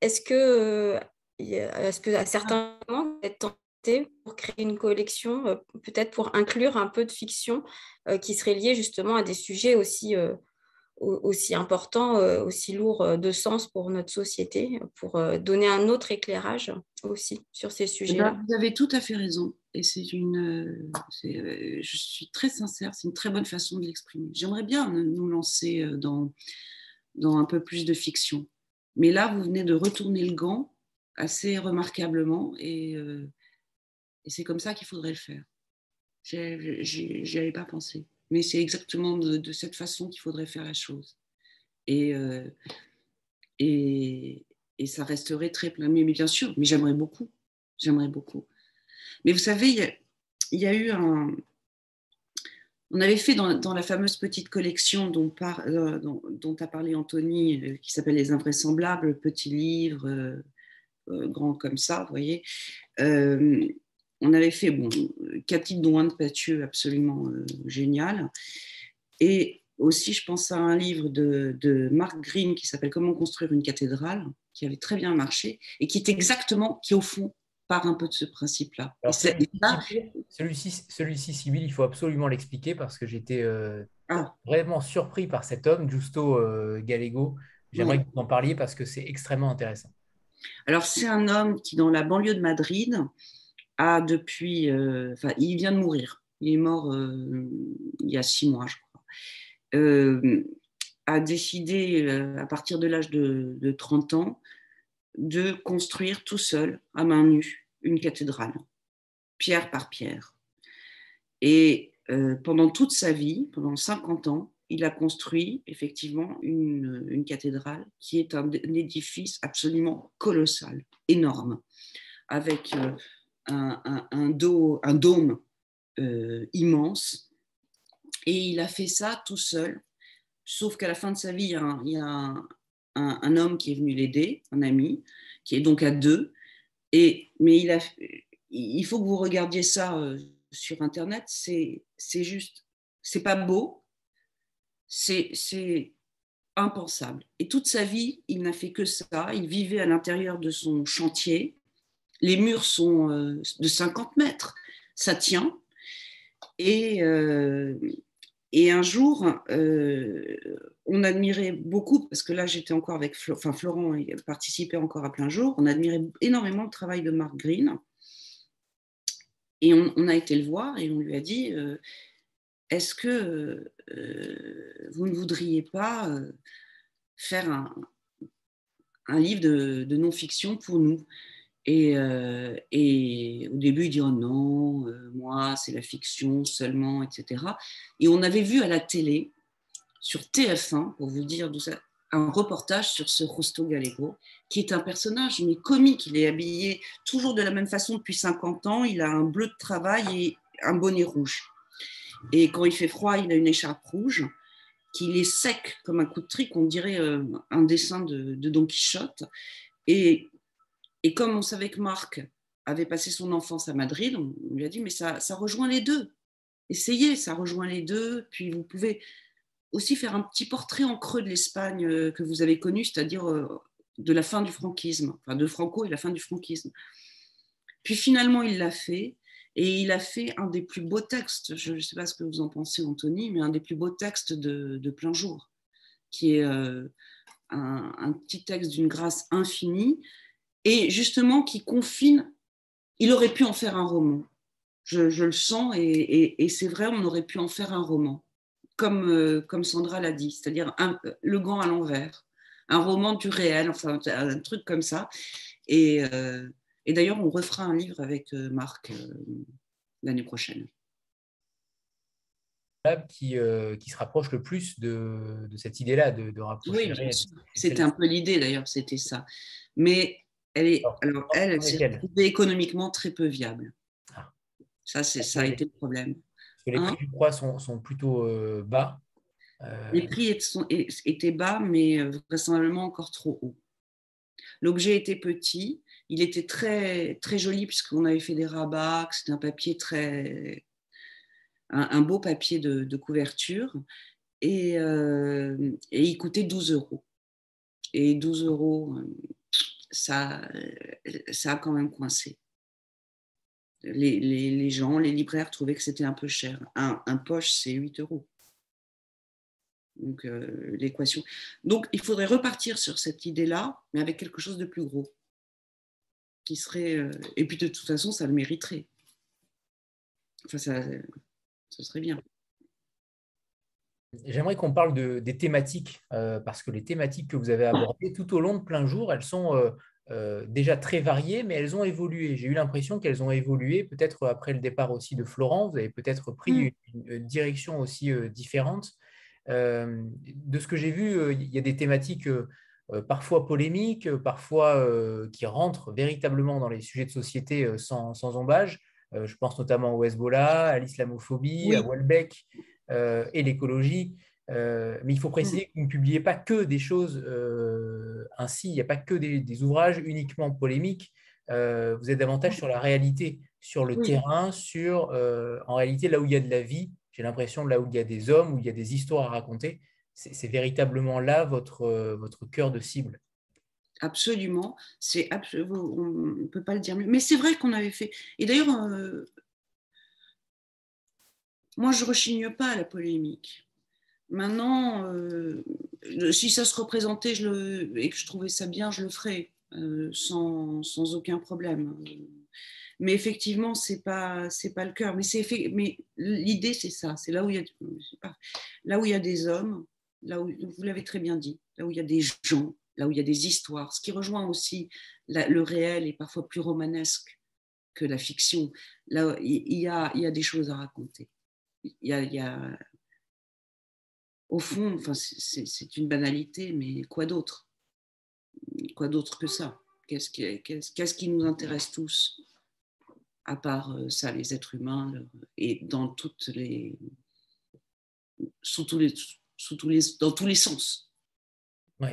Est-ce que, euh, est-ce que à certains moments, vous êtes tenté pour créer une collection, euh, peut-être pour inclure un peu de fiction qui serait liée justement à des sujets aussi aussi importants, aussi lourds de sens pour notre société, pour donner un autre éclairage aussi sur ces sujets-là? Vous avez tout à fait raison. Et c'est une, je suis très sincère, c'est une très bonne façon de l'exprimer. J'aimerais bien nous lancer dans, dans un peu plus de fiction. Mais là, vous venez de retourner le gant assez remarquablement et, et c'est comme ça qu'il faudrait le faire. J'y avais pas pensé. Mais c'est exactement de, cette façon qu'il faudrait faire la chose. Et, et, et, ça resterait très plein. Mais, bien sûr, mais j'aimerais beaucoup. J'aimerais beaucoup. Mais vous savez, il y, a eu un. On avait fait dans, la fameuse petite collection dont, euh, a parlé Anthony, euh, qui s'appelle Les Invraisemblables, petit livre, euh, grand comme ça, vous voyez. on avait fait, bon, dont un de Pathieu absolument génial. Et aussi, je pense à un livre de, de Mark Green qui s'appelle Comment construire une cathédrale, qui avait très bien marché et qui est exactement, qui au fond part un peu de ce principe-là. Celui-ci, celui-ci, Sibyl, il faut absolument l'expliquer parce que j'étais euh, ah. vraiment surpris par cet homme, Justo euh, Gallego. J'aimerais que vous en parliez parce que c'est extrêmement intéressant. Alors, c'est un homme qui, dans la banlieue de Madrid, a depuis. Euh, enfin, il vient de mourir. Il est mort il y a six mois, je crois. a décidé, à partir de l'âge de, de 30 ans, de construire tout seul, à main nue, une cathédrale, pierre par pierre. Et euh, pendant toute sa vie, pendant 50 ans, il a construit effectivement une, cathédrale qui est un, édifice absolument colossal, énorme, avec euh, un, dôme euh, immense. Et il a fait ça tout seul, sauf qu'à la fin de sa vie, il y a un, un, homme qui est venu l'aider, un ami, qui est donc à deux. Et, mais il, a, il faut que vous regardiez ça euh, sur Internet. C'est juste, c'est pas beau, c'est impensable. Et toute sa vie, il n'a fait que ça. Il vivait à l'intérieur de son chantier. Les murs sont euh, de 50 mètres. Ça tient. Et, euh, et un jour, euh, on admirait beaucoup, parce que là j'étais encore avec enfin, Florent, participait encore à plein jour, on admirait énormément le travail de Mark Green. Et on, a été le voir et on lui a dit euh, Est-ce que euh, vous ne voudriez pas faire un, livre de non-fiction pour nous? Euh, et, au début, il dit oh non, euh, moi, c'est la fiction seulement, etc. Et on avait vu à la télé, sur TF1, pour vous dire ça, un reportage sur ce Rosto Gallego, qui est un personnage, mais comique. Il est habillé toujours de la même façon depuis 50 ans. Il a un bleu de travail et un bonnet rouge. Et quand il fait froid, il a une écharpe rouge, qu'il est sec comme un coup de trick, on dirait euh, un dessin de, de Don Quichotte. Et et comme on savait que Marc avait passé son enfance à Madrid, on, lui a dit, mais ça, rejoint les deux. Essayez, ça rejoint les deux. Puis vous pouvez aussi faire un petit portrait en creux de l'Espagne euh, que vous avez connue, c'est-à-dire euh, de la fin du franquisme, enfin de Franco et la fin du franquisme. Puis finalement, il l'a fait. Et il a fait un des plus beaux textes, je ne sais pas ce que vous en pensez, Anthony, mais un des plus beaux textes de, plein jour, qui est euh, un, petit texte d'une grâce infinie, et justement qui confine. Il aurait pu en faire un roman. Je, le sens et, c'est vrai, on aurait pu en faire un roman, comme, euh, comme Sandra l'a dit, c'est-à-dire le gant à l'envers, un roman du réel, enfin un truc comme ça. Et, euh, d'ailleurs, on refera un livre avec euh, Marc l'année prochaine. Qui, qui, se rapproche le plus de, de cette idée-là, de, de rapprocher. Oui, c'était un peu l'idée d'ailleurs, c'était ça. Mais elle est, alors, elle, s'est économiquement très peu viable. Ah. Ça, c'est, ça a été le problème. les prix hein du bois sont, sont plutôt euh, bas. Euh, les prix étaient bas, mais euh, vraisemblablement encore trop hauts. L'objet était petit, il était très, très joli puisqu'on avait fait des rabats, c'était un papier très. un, beau papier de, couverture, et, et, il coûtait 12 euros. Et 12 euros, ça, ça a quand même coincé. Les, gens, les libraires trouvaient que c'était un peu cher. Un, poche, c'est 8 euros. Donc, euh, l'équation. Donc, il faudrait repartir sur cette idée-là, mais avec quelque chose de plus gros. Qui serait. Euh, et puis, de toute façon, ça le mériterait. Enfin, ça serait bien. J'aimerais qu'on parle de, des thématiques, euh, parce que les thématiques que vous avez abordées tout au long de plein jour, elles sont euh, euh, déjà très variées, mais elles ont évolué. J'ai eu l'impression qu'elles ont évolué, peut-être après le départ aussi de Florent, vous avez peut-être pris mm. une, direction aussi différente. de ce que j'ai vu, il y a des thématiques parfois polémiques, parfois qui rentrent véritablement dans les sujets de société sans, sans ombage. je pense notamment au Hezbollah, à l'islamophobie, à Welbeck. Euh, et l'écologie. Euh, mais il faut préciser que vous ne publiez pas que des choses euh, ainsi, il n'y a pas que des, ouvrages uniquement polémiques. vous êtes davantage sur la réalité, sur le terrain, sur en réalité là où il y a de la vie. J'ai l'impression là où il y a des hommes, où il y a des histoires à raconter. C'est véritablement là votre, votre cœur de cible. absolument. C'est on ne peut pas le dire mieux. Mais c'est vrai qu'on avait fait. Et d'ailleurs, moi, je rechigne pas à la polémique. Maintenant, euh, si ça se représentait et que je trouvais ça bien, je le ferais euh, sans, sans, aucun problème. Mais effectivement, c'est pas pas le cœur. Mais l'idée c'est ça. C'est là où il y a là où il y a des hommes, là où vous l'avez très bien dit, là où il y a des gens, là où il y a des histoires. Ce qui rejoint aussi le réel est parfois plus romanesque que la fiction. Là, il y a il y a des choses à raconter. Il y a, il y a au fond, enfin, c'est une banalité, mais quoi d'autre? Quoi d'autre que ça? Qu'est-ce qui, qu'est-ce qui nous intéresse tous à part euh, ça, les êtres humains, et dans toutes les, sous tous les, sous tous les, dans tous les sens?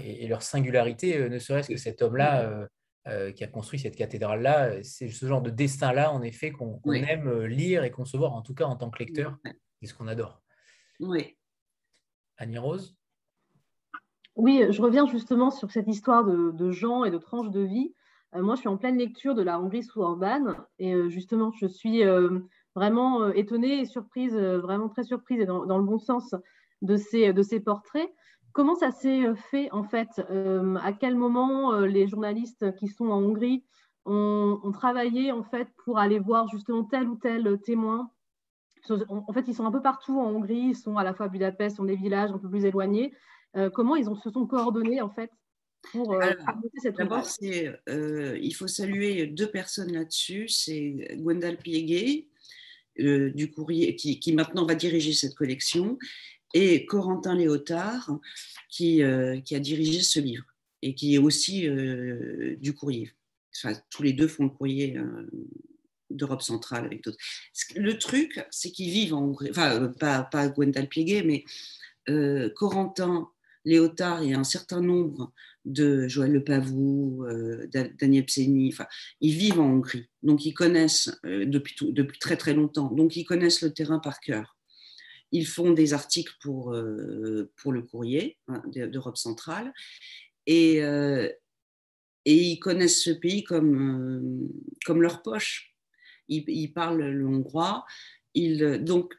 et leur singularité, euh, ne serait-ce que cet homme-là euh, qui a construit cette cathédrale-là, c'est ce genre de destin-là, en effet, qu'on aime lire et concevoir, en tout cas en tant que lecteur, c'est ce qu'on adore. Oui. Annie Rose? Oui, je reviens justement sur cette histoire de, de gens et de tranches de vie. Euh, moi, je suis en pleine lecture de la Hongrie sous Orban et euh, justement, je suis euh, vraiment étonnée et surprise, vraiment très surprise et dans, le bon sens de ces, de ces portraits. Comment ça s'est fait en fait À quel moment les journalistes qui sont en Hongrie ont, travaillé en fait pour aller voir justement tel ou tel témoin? En fait, ils sont un peu partout en Hongrie, ils sont à la fois à Budapest, dans des villages un peu plus éloignés. comment ils ont, se sont coordonnés en fait pour euh, D'abord, euh, il faut saluer deux personnes là-dessus. C'est Gwendal Piégé, euh, du courrier, qui, maintenant va diriger cette collection, et Corentin Léotard, qui, qui a dirigé ce livre, et qui est aussi du courrier. Enfin, tous les deux font le courrier d'Europe centrale avec d'autres. Le truc, c'est qu'ils vivent en Hongrie, enfin, pas, pas Gwendal mais Corentin Léotard et un certain nombre de Joël Le Pavou, euh, Daniel Pseni, enfin, ils vivent en Hongrie, donc ils connaissent euh, depuis, depuis très très longtemps, donc ils connaissent le terrain par cœur. Ils font des articles pour, euh, pour le courrier hein, d'Europe centrale et, et ils connaissent ce pays comme, comme leur poche. Ils, ils parlent le hongrois. Ils, donc,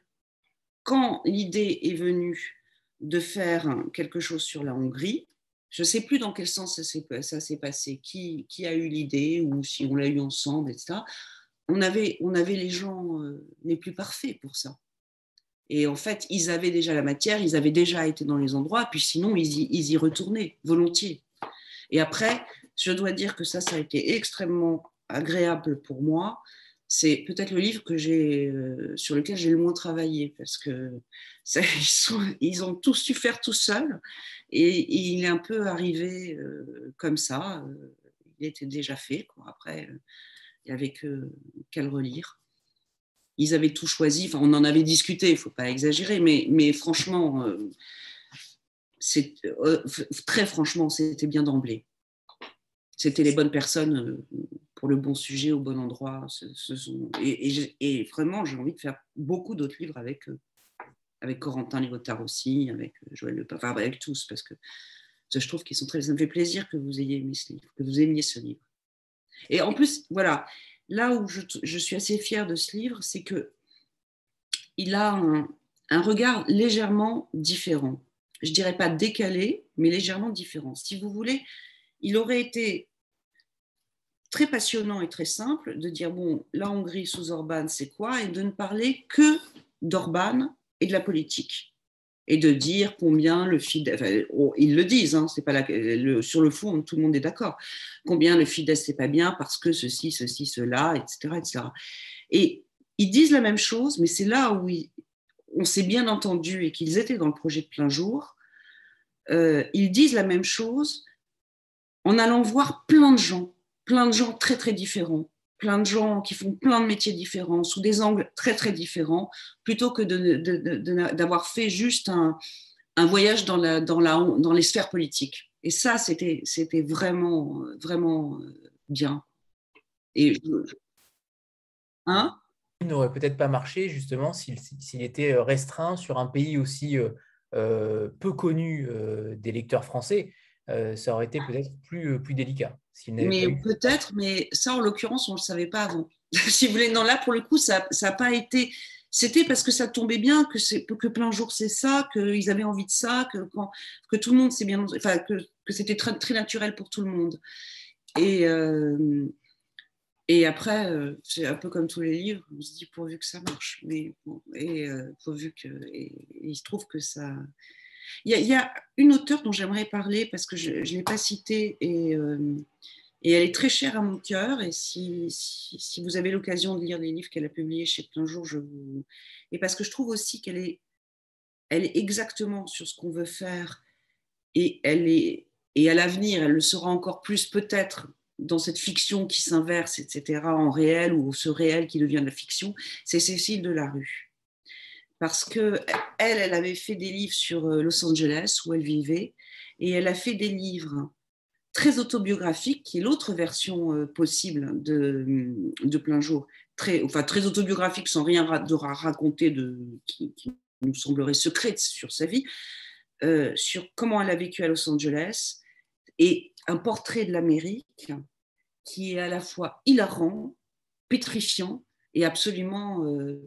quand l'idée est venue de faire quelque chose sur la Hongrie, je ne sais plus dans quel sens ça s'est passé, qui, qui, a eu l'idée ou si on l'a eu ensemble, etc. On avait, on avait les gens euh, les plus parfaits pour ça. Et en fait, ils avaient déjà la matière, ils avaient déjà été dans les endroits, puis sinon, ils y, retournaient volontiers. Et après, je dois dire que ça, ça a été extrêmement agréable pour moi c'est peut-être le livre que j'ai, euh, sur lequel j'ai le moins travaillé parce que ils, ont tous su faire tout seuls et, il est un peu arrivé euh, comme ça. Euh, il était déjà fait. Après, il n'y avait qu'à le relire. Ils avaient tout choisi. Enfin, on en avait discuté. Il ne faut pas exagérer, mais, franchement, c'est très franchement, c'était bien d'emblée. C'était les bonnes personnes pour le bon sujet au bon endroit. et, vraiment, j'ai envie de faire beaucoup d'autres livres avec. Avec Corentin Léotard aussi, avec euh, Joël Le enfin, avec tous, parce que je trouve qu'ils sont très. Ça me fait plaisir que vous ayez aimé ce livre, que vous aimiez ce livre. Et en plus, voilà, là où je, suis assez fière de ce livre, c'est que il a un, regard légèrement différent. Je dirais pas décalé, mais légèrement différent. Si vous voulez, il aurait été très passionnant et très simple de dire bon, la Hongrie sous Orban, c'est quoi? Et de ne parler que d'Orban et de la politique. Et de dire combien le Fidesz, oh, ils le disent, hein, pas le, sur le fond, tout le monde est d'accord, combien le Fidesz c'est pas bien parce que ceci, ceci, cela, etc. etc. Et ils disent la même chose, mais c'est là où on s'est bien entendu et qu'ils étaient dans le projet de plein jour. Euh, ils disent la même chose en allant voir plein de gens plein de gens très très différents, plein de gens qui font plein de métiers différents, sous des angles très très différents, plutôt que d'avoir fait juste un, voyage dans, les sphères politiques. Et ça, c'était vraiment, vraiment bien. Et hein? Il n'aurait peut-être pas marché justement s'il était restreint sur un pays aussi euh, euh, peu connu euh, des lecteurs français. Ça aurait été peut-être plus, plus délicat. Mais peut-être, mais ça, en l'occurrence, on ne le savait pas avant. si vous voulez, non, là, pour le coup, ça n'a pas été c'était parce que ça tombait bien que, que plein jour c'est ça, qu'ils avaient envie de ça, que, que tout le monde s'est bien. Enfin, que, que c'était très, très, naturel pour tout le monde. Et, euh, et après, euh, c'est un peu comme tous les livres, on se dit pourvu que ça marche. Mais bon, et euh, pourvu que. Et, il se trouve que ça. Il y, a, une auteure dont j'aimerais parler parce que je ne l'ai pas citée et et elle est très chère à mon cœur. Et si, vous avez l'occasion de lire les livres qu'elle a publiés chez Plein Jour, je vous. Et parce que je trouve aussi qu'elle est, elle est exactement sur ce qu'on veut faire. Et, elle est, et à l'avenir, elle le sera encore plus peut-être dans cette fiction qui s'inverse, etc., en réel ou ce réel qui devient de la fiction, c'est Cécile Delarue. Parce que elle, elle avait fait des livres sur euh, Los Angeles où elle vivait, et elle a fait des livres très autobiographique, qui est l'autre version euh, possible de, de, plein jour. Très, enfin, très autobiographique, sans rien de raconter de, qui, nous semblerait secrète sur sa vie, euh, sur comment elle a vécu à Los Angeles, et un portrait de l'Amérique qui est à la fois hilarant, pétrifiant et absolument, euh,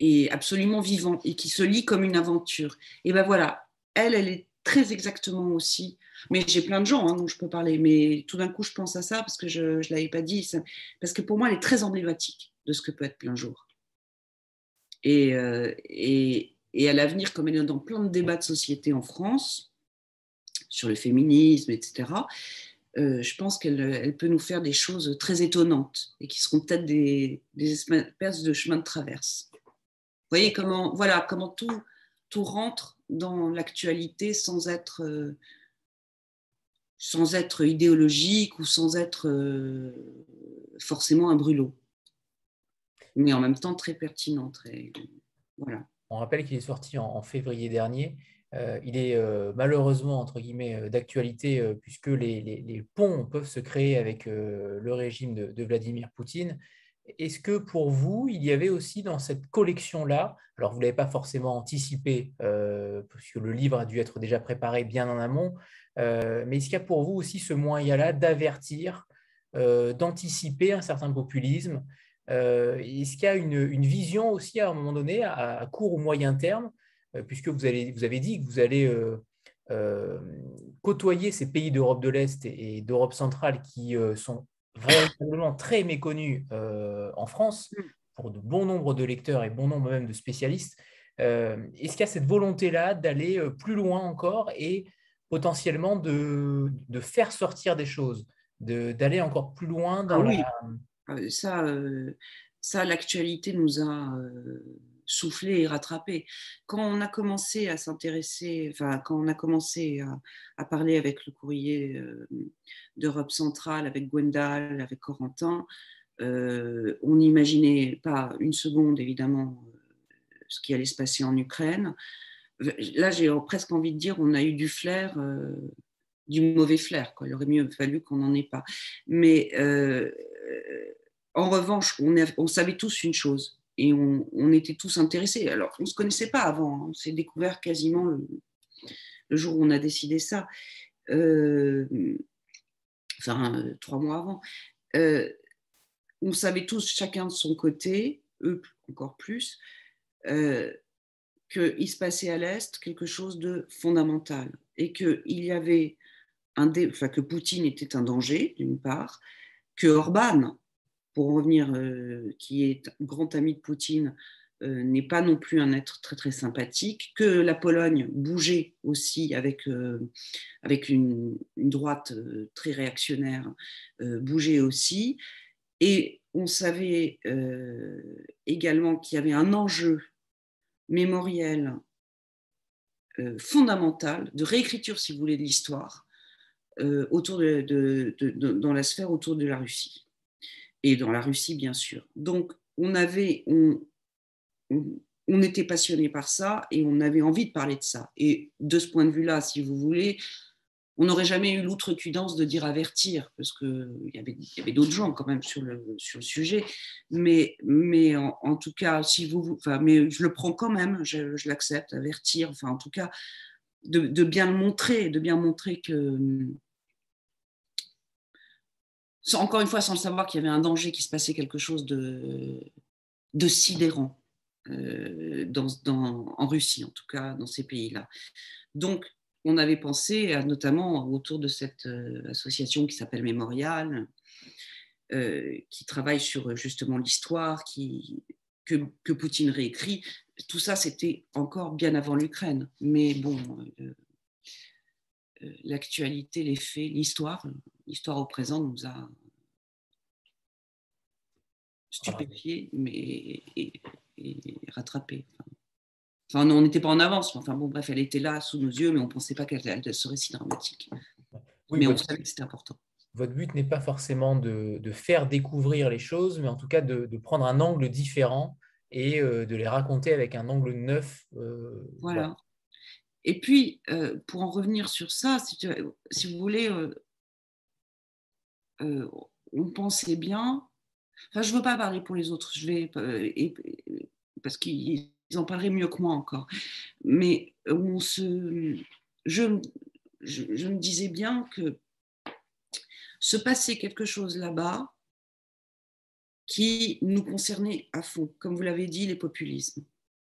et absolument vivant, et qui se lit comme une aventure. Et ben voilà, elle, elle est très exactement aussi mais j'ai plein de gens hein, dont je peux parler. Mais tout d'un coup, je pense à ça parce que je ne l'avais pas dit. parce que pour moi, elle est très emblématique de ce que peut être plein jour. Et, euh, et, et à l'avenir, comme elle est dans plein de débats de société en France, sur le féminisme, etc., euh, je pense qu'elle elle peut nous faire des choses très étonnantes et qui seront peut-être des, des espèces de chemin de traverse. Vous voyez comment, voilà, comment tout, tout rentre dans l'actualité sans être euh, sans être idéologique ou sans être euh, forcément un brûlot. Mais en même temps très pertinent. Très, voilà. On rappelle qu'il est sorti en, février dernier. Euh, il est malheureusement, entre guillemets, d'actualité puisque les, ponts peuvent se créer avec le régime de, Vladimir Poutine. Est-ce que pour vous, il y avait aussi dans cette collection-là, alors vous ne l'avez pas forcément anticipé, puisque le livre a dû être déjà préparé bien en amont, euh, mais est-ce qu'il y a pour vous aussi ce moyen-là d'avertir, euh, d'anticiper un certain populisme euh, Est-ce qu'il y a une, vision aussi à un moment donné, à, court ou moyen terme, puisque vous, vous avez dit que vous allez côtoyer ces pays d'Europe de l'Est et, d'Europe centrale qui sont véritablement très méconnus en France mm. pour de bon nombre de lecteurs et bon nombre même de spécialistes. Est-ce qu'il y a cette volonté-là d'aller plus loin encore et potentiellement de, de, faire sortir des choses, d'aller encore plus loin dans ah oui. Euh, ça, euh, ça l'actualité nous a euh, soufflé et rattrapé. Quand on a commencé à s'intéresser, enfin, quand on a commencé à, parler avec le courrier d'Europe centrale, avec Gwendal, avec Corentin, on n'imaginait pas une seconde, évidemment, ce qui allait se passer en Ukraine là, j'ai presque envie de dire, on a eu du flair, euh, du mauvais flair. Quoi. Il aurait mieux fallu qu'on n'en ait pas. Mais euh, en revanche, on, savait tous une chose et on, était tous intéressés. Alors, on ne se connaissait pas avant. Hein. On s'est découvert quasiment le, jour où on a décidé ça. Euh, enfin, trois mois avant. on savait tous, chacun de son côté, eux encore plus, qu'il se passait à l'Est quelque chose de fondamental et qu'il y avait un enfin, que Poutine était un danger, d'une part, que Orban, pour revenir, euh, qui est grand ami de Poutine, euh, n'est pas non plus un être très sympathique, que la Pologne bougeait aussi avec, euh, une, droite très réactionnaire, bougeait aussi, et on savait également qu'il y avait un enjeu mémoriel fondamental, de réécriture, si vous voulez, de l'histoire, dans la sphère autour de la Russie. Et dans la Russie, bien sûr. Donc, on avait, on, on était passionné par ça et on avait envie de parler de ça. Et de ce point de vue-là, si vous voulez, on n'aurait jamais eu l'outrecuidance de dire avertir, parce qu'il y avait, y avait d'autres gens quand même sur le, sur le sujet. Mais, mais en, tout cas, si vous, enfin, mais je le prends quand même, je, l'accepte, avertir. Enfin, en tout cas, de, bien le montrer, de bien montrer que, encore une fois, sans le savoir qu'il y avait un danger, qu'il se passait quelque chose de, sidérant euh, en Russie, en tout cas, dans ces pays-là. Donc, on avait pensé notamment autour de cette euh, association qui s'appelle Mémorial, euh, qui travaille sur justement l'histoire, que, Poutine réécrit. Tout ça, c'était encore bien avant l'Ukraine. Mais bon, l'actualité, les faits, l'histoire, l'histoire au présent nous a stupéfiés, mais et, rattrapés. Enfin, on n'était pas en avance. Enfin bon, bref, elle était là sous nos yeux, mais on ne pensait pas qu'elle serait si dramatique. mais on savait que c'était important. Votre but n'est pas forcément de, faire découvrir les choses, mais en tout cas de, prendre un angle différent et euh, de les raconter avec un angle neuf. Euh, voilà. Et puis, euh, pour en revenir sur ça, si, vous voulez, on pensait bien. Enfin, je ne veux pas parler pour les autres, parce qu'ils en parleraient mieux que moi encore. Mais on se, je, me disais bien que se passait quelque chose là-bas qui nous concernait à fond, comme vous l'avez dit, les populismes.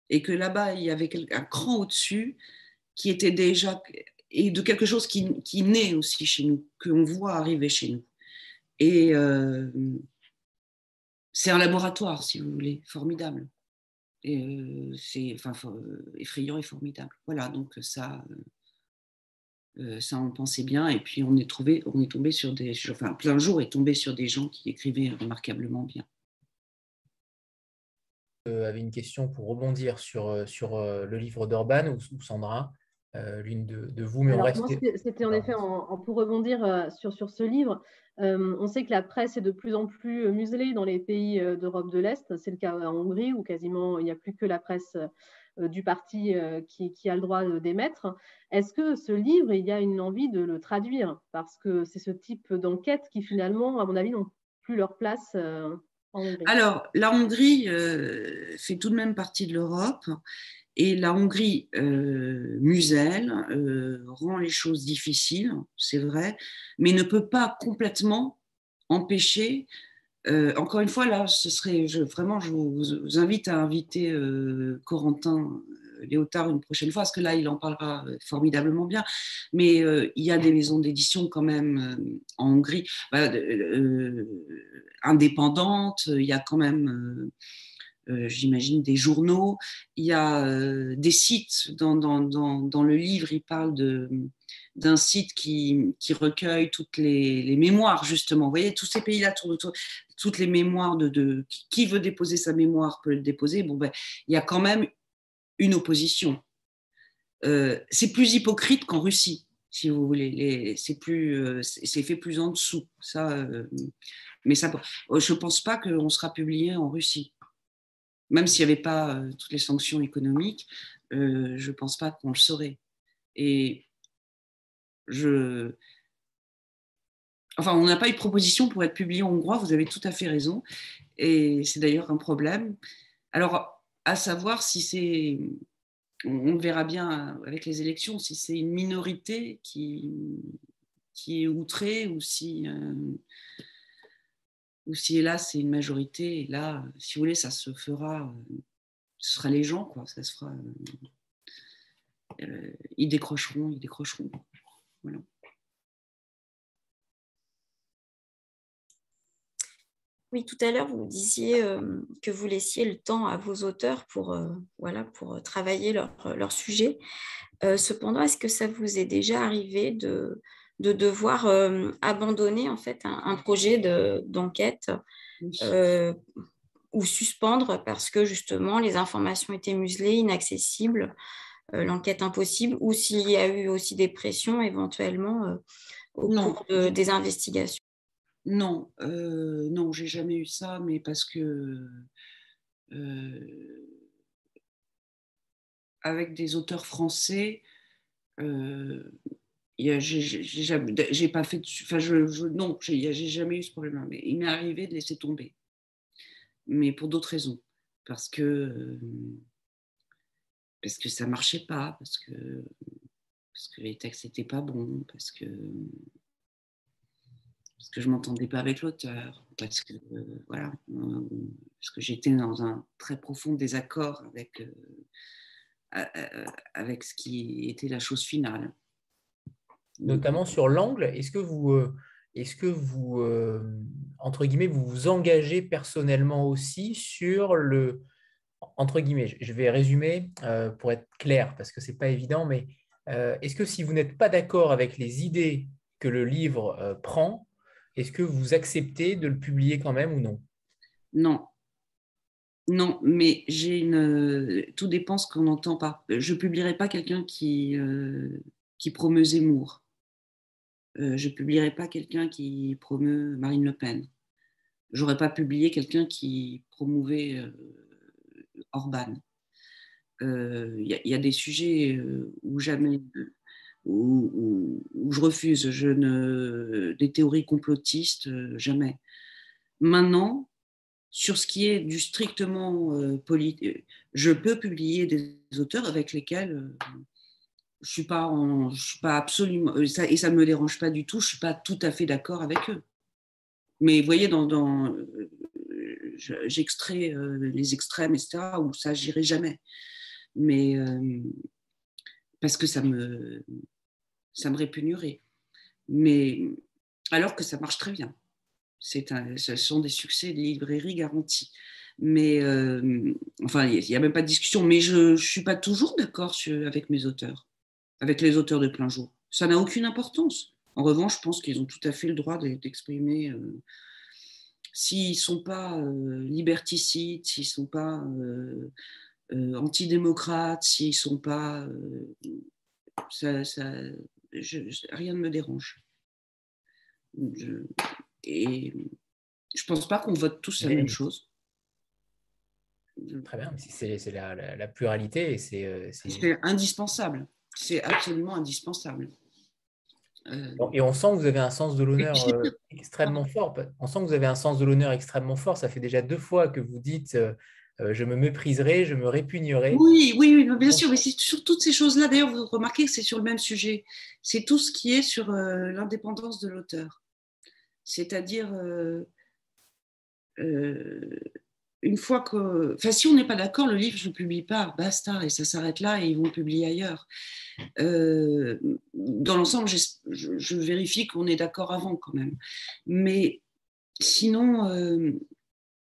Et que là-bas, il y avait un cran au-dessus qui était déjà, et de quelque chose qui, qui naît aussi chez nous, qu'on voit arriver chez nous. Et euh, c'est un laboratoire, si vous voulez, formidable. Euh, c'est enfin, effrayant et formidable. Voilà, donc ça, euh, ça on pensait bien. Et puis on est, trouvé, on est tombé sur des. Enfin, plein jour est tombé sur des gens qui écrivaient remarquablement bien. avait une question pour rebondir sur, sur le livre d'Orban ou, Sandra? L'une de, vous, mais C'était en effet en, pour rebondir sur, sur ce livre. Euh, on sait que la presse est de plus en plus muselée dans les pays euh, d'Europe de l'Est. C'est le cas en Hongrie où quasiment il n'y a plus que la presse euh, du parti qui, a le droit d'émettre. Est-ce que ce livre, il y a une envie de le traduire? Parce que c'est ce type d'enquête qui finalement, à mon avis, n'ont plus leur place en Hongrie. Alors, la Hongrie fait tout de même partie de l'Europe. Et la Hongrie euh, muselle, euh, rend les choses difficiles, c'est vrai, mais ne peut pas complètement empêcher. Euh, encore une fois, là, ce serait vraiment, je vous, invite à inviter Corentin Léotard une prochaine fois, parce que là, il en parlera formidablement bien. Mais il y a des maisons d'édition quand même en Hongrie bah, indépendantes. Il y a quand même euh, j'imagine, des journaux. Il y a euh, des sites. Dans, dans, dans, le livre, il parle d'un site qui, qui, recueille toutes les, les, mémoires, justement. Vous voyez, tous ces pays-là tournent toutes les mémoires de, de, Qui veut déposer sa mémoire peut le déposer. Bon, ben, il y a quand même une opposition. Euh, c'est plus hypocrite qu'en Russie, si vous voulez. C'est plus, fait plus en dessous. Ça, mais ça, je ne pense pas qu'on sera publié en Russie même s'il n'y avait pas euh, toutes les sanctions économiques, euh, je ne pense pas qu'on le saurait. Et je. Enfin, on n'a pas eu de proposition pour être publié en hongrois, vous avez tout à fait raison. Et c'est d'ailleurs un problème. Alors, à savoir si c'est. On verra bien avec les élections si c'est une minorité qui, qui est outrée ou si. Euh, ou si là c'est une majorité, et là, si vous voulez, ça se fera, euh, ce sera les gens, quoi, ça se fera. Euh, euh, ils décrocheront, ils décrocheront. Oui, tout à l'heure, vous disiez que vous laissiez le temps à vos auteurs pour, voilà, pour travailler leur sujet. cependant, est-ce que ça vous est déjà arrivé de, de devoir euh, abandonner en fait un, projet d'enquête euh, ou suspendre parce que justement les informations étaient muselées, inaccessibles, euh, l'enquête impossible, ou s'il y a eu aussi des pressions éventuellement au cours des investigations. Non, non, j'ai jamais eu ça, mais parce que avec des auteurs français, j'ai pas fait je, je non j'ai jamais eu ce problème mais il m'est arrivé de laisser tomber mais pour d'autres raisons parce que parce que ça marchait pas parce que parce que les textes n'étaient pas bons, parce que, parce que je m'entendais pas avec l'auteur, parce que, voilà, parce que j'étais dans un très profond désaccord avec, avec ce qui était la chose finale. Notamment sur l'angle, est-ce que vous est-ce que vous, euh, entre guillemets, vous vous engagez personnellement aussi sur le, entre guillemets, je vais résumer euh, pour être clair, parce que ce n'est pas évident, mais euh, est-ce que si vous n'êtes pas d'accord avec les idées que le livre prend, est-ce que vous acceptez de le publier quand même ou non? Non. Non, mais j'ai une. Tout dépend ce qu'on entend par. Je ne publierai pas quelqu'un qui, qui promeut Zemmour. Euh, je ne publierai pas quelqu'un qui promeut Marine Le Pen. J'aurais pas publié quelqu'un qui promouvait euh, Orban. Il euh, y, a des sujets où jamais, où, je refuse. Je ne, des théories complotistes, jamais. Maintenant, sur ce qui est du strictement politique, je peux publier des auteurs avec lesquels je suis pas je suis pas absolument euh, ça, et ça me dérange pas du tout je suis pas tout à fait d'accord avec eux. Mais vous voyez dans, euh, j'extrais euh, les extrêmes etc où ça j'irai jamais. Mais parce que ça me ça me répugnerait. Mais alors que ça marche très bien. C'est ce sont des succès de librairie garantis. Mais enfin il n'y a même pas de discussion. Mais je ne suis pas toujours d'accord avec mes auteurs avec les auteurs de plein jour. Ça n'a aucune importance. En revanche, je pense qu'ils ont tout à fait le droit d'exprimer. Euh, s'ils ne sont pas euh, liberticides, s'ils ne sont pas euh, antidémocrates, s'ils ne sont pas. Ça, ça, rien ne me dérange. et je ne pense pas qu'on vote tous la même chose. Très bien, c'est la, la, pluralité c'est indispensable. C'est absolument indispensable. Euh, et on sent que vous avez un sens de l'honneur euh, extrêmement fort. On sent que vous avez un sens de l'honneur extrêmement fort. Ça fait déjà deux fois que vous dites euh, je me mépriserai, je me répugnerai. Oui, oui, oui bien sûr. Mais c'est sur toutes ces choses-là. D'ailleurs, vous remarquez que c'est sur le même sujet. C'est tout ce qui est sur l'indépendance de l'auteur. C'est-à-dire une fois que. Enfin, si on n'est pas d'accord, le livre, je ne le publie pas, basta, et ça s'arrête là, et ils vont le publier ailleurs. Euh, dans l'ensemble, je, vérifie qu'on est d'accord avant quand même. Mais sinon, euh,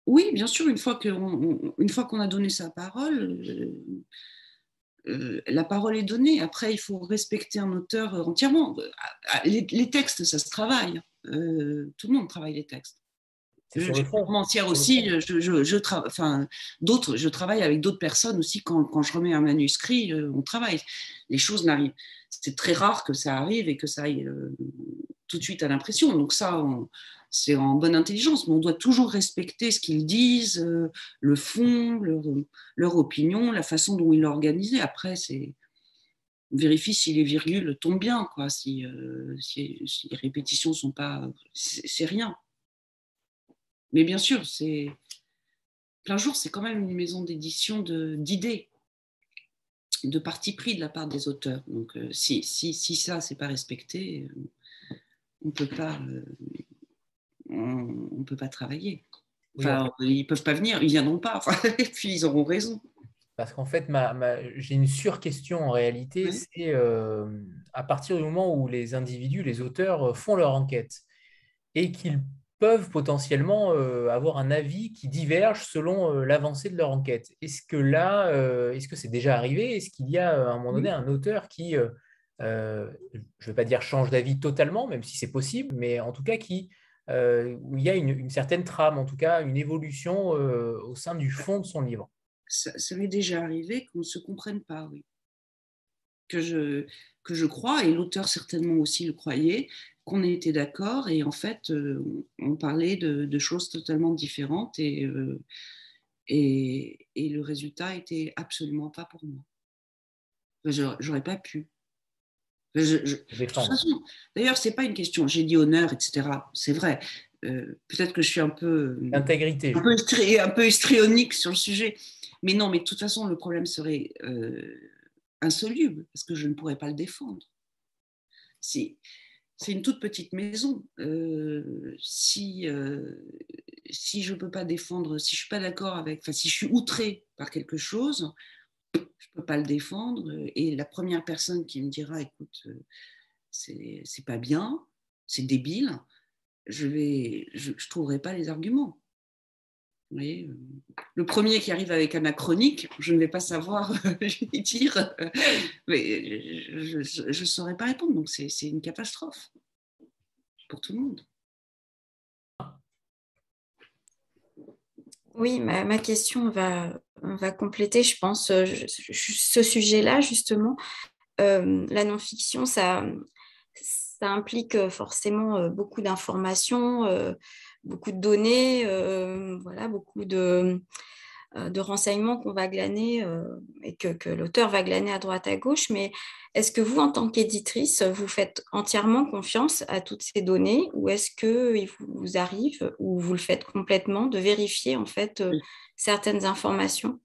oui, bien sûr, une fois qu'on a donné sa parole, euh, la parole est donnée. Après, il faut respecter un auteur entièrement. Les, les textes, ça se travaille. tout le monde travaille les textes. Je, suis aussi, je, je, je enfin, d'autres, je travaille avec d'autres personnes aussi. Quand, quand, je remets un manuscrit, euh, on travaille. Les choses n'arrivent. C'est très rare que ça arrive et que ça aille euh, tout de suite à l'impression. Donc ça, c'est en bonne intelligence, mais on doit toujours respecter ce qu'ils disent, euh, le fond, leur, leur, opinion, la façon dont ils l'ont organisé. Après, c'est on vérifie si les virgules tombent bien, quoi, si, si, si les répétitions sont pas, c'est rien. Mais bien sûr, c'est plein jour, c'est quand même une maison d'édition d'idées, de, parti pris de la part des auteurs. Donc, euh, si, si, si ça, c'est pas respecté, euh, on peut pas, euh, on, peut pas travailler. Enfin, ils peuvent pas venir, ils viendront pas. et puis ils auront raison. Parce qu'en fait, ma, j'ai une sur-question en réalité, c'est à partir du moment où les individus, les auteurs font leur enquête et qu'ils peuvent potentiellement euh, avoir un avis qui diverge selon euh, l'avancée de leur enquête. Est-ce que là, euh, est-ce que c'est déjà arrivé? Est-ce qu'il y a à un moment donné un auteur qui, je ne vais pas dire change d'avis totalement, même si c'est possible, mais en tout cas qui, où il y a une, certaine trame, en tout cas une évolution au sein du fond de son livre? Ça, ça m'est déjà arrivé qu'on ne se comprenne pas, oui. Que je, que je crois, et l'auteur certainement aussi le croyait, qu'on était d'accord et en fait, euh, on parlait de, choses totalement différentes et, euh, et, et, le résultat était absolument pas pour moi. J'aurais pas pu. D'ailleurs, c'est pas une question. J'ai dit honneur, etc. C'est vrai. Euh, peut-être que je suis un peu. Intégrité. Un peu, un peu histrionique sur le sujet. Mais non, mais de toute façon, le problème serait insoluble parce que je ne pourrais pas le défendre c'est une toute petite maison. si, si je ne peux pas défendre, si je suis pas d'accord avec, enfin, si je suis outré par quelque chose, je ne peux pas le défendre. Et la première personne qui me dira, écoute, c'est pas bien, c'est débile, je ne je trouverai pas les arguments. Vous voyez, le premier qui arrive avec anachronique, je ne vais pas savoir dire, mais je ne saurais pas répondre. Donc c'est une catastrophe pour tout le monde. Oui, ma, question va, va, compléter, je pense, euh, ce sujet-là, justement. Euh, la non-fiction, ça, ça implique euh, forcément beaucoup d'informations, beaucoup de données, voilà, beaucoup de, de renseignements qu'on va glaner et que, que l'auteur va glaner à droite à gauche. Mais est-ce que vous, en tant qu'éditrice, vous faites entièrement confiance à toutes ces données ou est-ce qu'il vous arrive ou vous le faites complètement de vérifier en fait euh, certaines informations?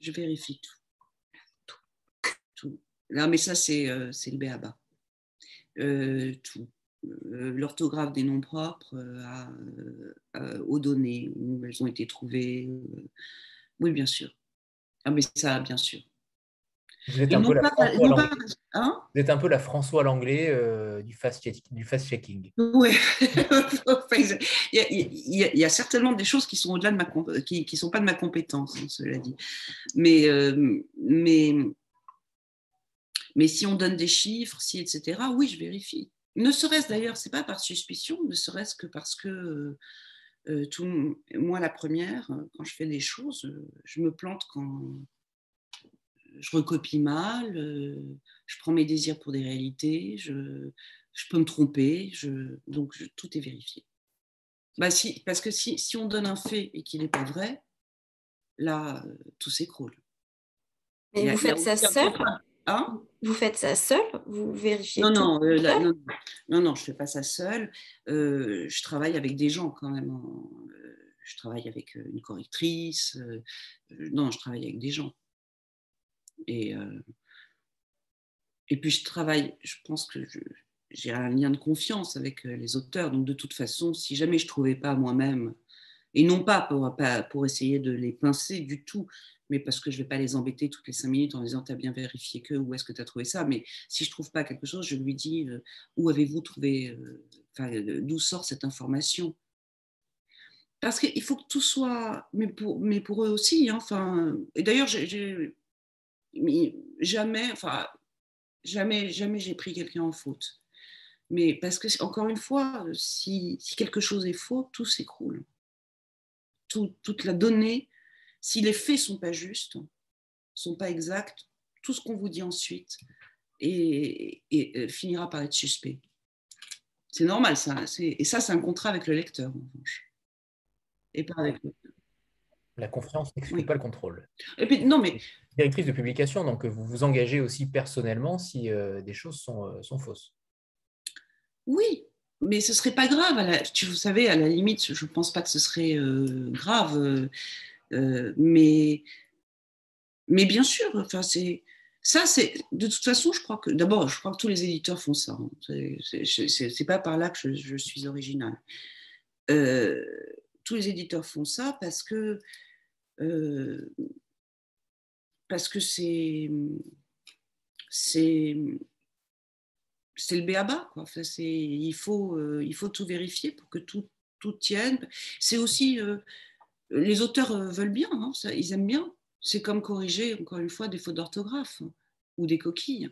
Je vérifie tout. Tout. Non, mais ça, c'est euh, le béaba. Euh, tout. L'orthographe des noms propres aux données où elles ont été trouvées. oui, bien sûr. Ah, mais ça, bien sûr. Vous êtes, un peu, la François Langlais euh, du fast-checking. oui, il, y a, certainement des choses qui sont au-delà de ma qui, qui sont pas de ma compétence, hein, cela dit. Mais, euh, mais, mais si on donne des chiffres, si etc. Oui, je vérifie. Ne serait-ce d'ailleurs, c'est pas par suspicion, ne serait-ce que parce que euh, tout, moi la première, quand je fais des choses, je me plante quand je recopie mal, euh, je prends mes désirs pour des réalités, je, je peux me tromper, je, donc tout est vérifié. Bah si, parce que si, si on donne un fait et qu'il n'est pas vrai, là, euh, tout s'écroule. Mais vous faites ça seul? hein? Vous faites ça seul? Vous vérifiez non, non, euh, non, non, non, je ne fais pas ça seul. je travaille avec des gens quand même. je travaille avec une correctrice. non, je travaille avec des gens. Et, euh, et puis je travaille, je pense que j'ai un lien de confiance avec euh, les auteurs. Donc de toute façon, si jamais je ne trouvais pas moi-même, et non pas pour, pour essayer de les pincer du tout, mais parce que je ne vais pas les embêter toutes les cinq minutes en disant tu as bien vérifié que, où est-ce que tu as trouvé ça, mais si je ne trouve pas quelque chose, je lui dis euh, où avez-vous trouvé, d'où sort cette information? Parce qu'il faut que tout soit, mais pour, mais pour eux aussi, hein, enfin, et d'ailleurs jamais, enfin, jamais, jamais j'ai pris quelqu'un en faute. Mais parce que, encore une fois, si, si quelque chose est faux, tout s'écroule. Tout, toute la donnée, si les faits sont pas justes, sont pas exacts, tout ce qu'on vous dit ensuite et, et, finira par être suspect. C'est normal, ça. Et ça, c'est un contrat avec le lecteur, en revanche. Et pas avec le la confiance n'exclut pas le contrôle. Et puis, non, mais... Directrice de publication, donc vous vous engagez aussi personnellement si euh, des choses sont, euh, sont, fausses. Oui, mais ce serait pas grave. vous savez, à la limite, je ne pense pas que ce serait euh, grave. Mais, mais bien sûr, enfin, c'est ça, c'est de toute façon, je crois que d'abord, je crois que tous les éditeurs font ça. Hein. C'est pas par là que je, suis originale. tous les éditeurs font ça parce que euh, parce que c'est c'est c'est le béaba quoi. Enfin, il faut euh, il faut tout vérifier pour que tout tout tienne. C'est aussi euh, les auteurs veulent bien, hein, ça, ils aiment bien. C'est comme corriger encore une fois des fautes d'orthographe hein, ou des coquilles.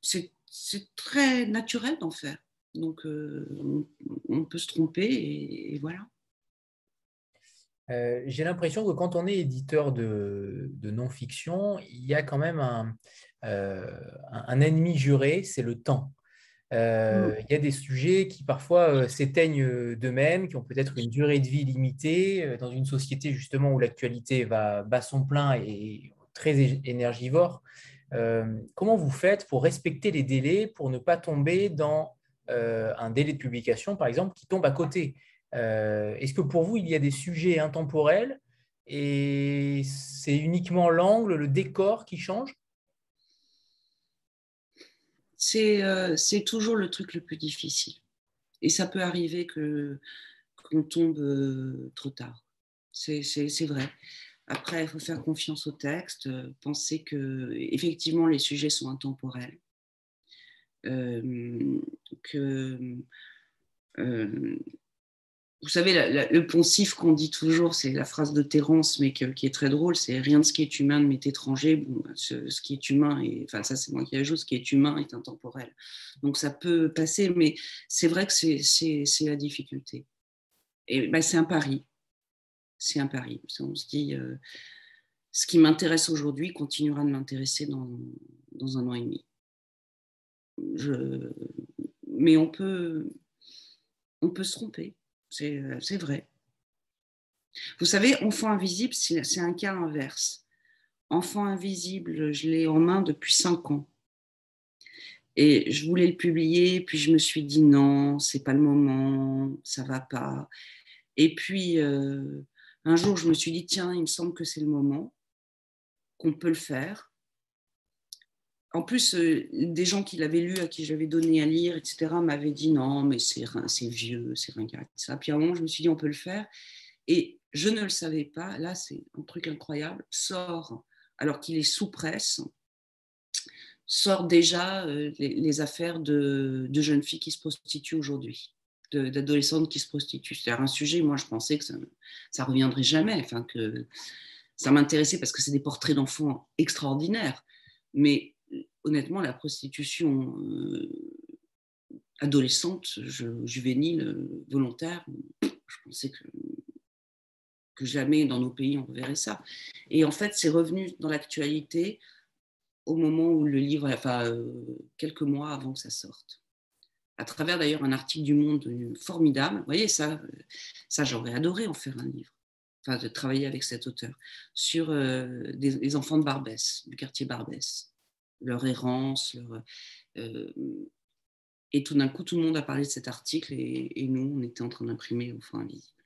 c'est très naturel d'en faire. Donc on, peut se tromper et voilà. Euh, j'ai l'impression que quand on est éditeur de, non-fiction, il y a quand même un, euh, ennemi juré, c'est le temps. Euh, mm. il y a des sujets qui parfois s'éteignent d'eux-mêmes, qui ont peut-être une durée de vie limitée, dans une société justement où l'actualité va bas son plein et très énergivore. comment vous faites pour respecter les délais, pour ne pas tomber dans un délai de publication, par exemple, qui tombe à côté? Euh, est-ce que pour vous, il y a des sujets intemporels et c'est uniquement l'angle, le décor qui change c'est toujours le truc le plus difficile. Et ça peut arriver que qu'on tombe trop tard. C'est vrai. Après, il faut faire confiance au texte, penser que effectivement les sujets sont intemporels, que vous savez, le poncif qu'on dit toujours, c'est la phrase de Terence, mais qui est très drôle, c'est rien de ce qui est humain ne m'est étranger. Bon, ce, qui est humain, enfin ça c'est moi qui ajoute, ce qui est humain est intemporel. Donc ça peut passer, mais c'est vrai que c'est la difficulté. Et ben, c'est un pari. C'est un pari. On se dit, euh, ce qui m'intéresse aujourd'hui continuera de m'intéresser dans, un an et demi. Mais on peut, on peut se tromper c'est vrai. Vous savez, Enfant invisible, c'est un cas inverse. Enfant invisible, je l'ai en main depuis cinq ans. Et je voulais le publier, puis je me suis dit non, c'est pas le moment, ça va pas. Et puis euh, un jour, je me suis dit tiens, il me semble que c'est le moment, qu'on peut le faire en plus, euh, des gens qui l'avaient lu, à qui j'avais donné à lire, etc., m'avaient dit non, mais c'est vieux, c'est ringard. Ça. Puis à un moment, je me suis dit on peut le faire. Et je ne le savais pas, là c'est un truc incroyable, sort, alors qu'il est sous presse, sort déjà euh, les, affaires de, jeunes filles qui se prostituent aujourd'hui, d'adolescentes qui se prostituent. C'est un sujet, moi je pensais que ça ne reviendrait jamais, que ça m'intéressait parce que c'est des portraits d'enfants extraordinaires. Mais honnêtement, la prostitution euh, adolescente, juvénile, volontaire, je pensais que, jamais dans nos pays on verrait ça. Et en fait, c'est revenu dans l'actualité au moment où le livre, enfin, euh, quelques mois avant que ça sorte. À travers d'ailleurs un article du Monde formidable. Vous voyez, ça, ça j'aurais adoré en faire un livre, enfin, de travailler avec cet auteur, sur euh, des, les enfants de Barbès, du quartier Barbès leur errance. Euh, et tout d'un coup, tout le monde a parlé de cet article et, nous, on était en train d'imprimer au fond invisible.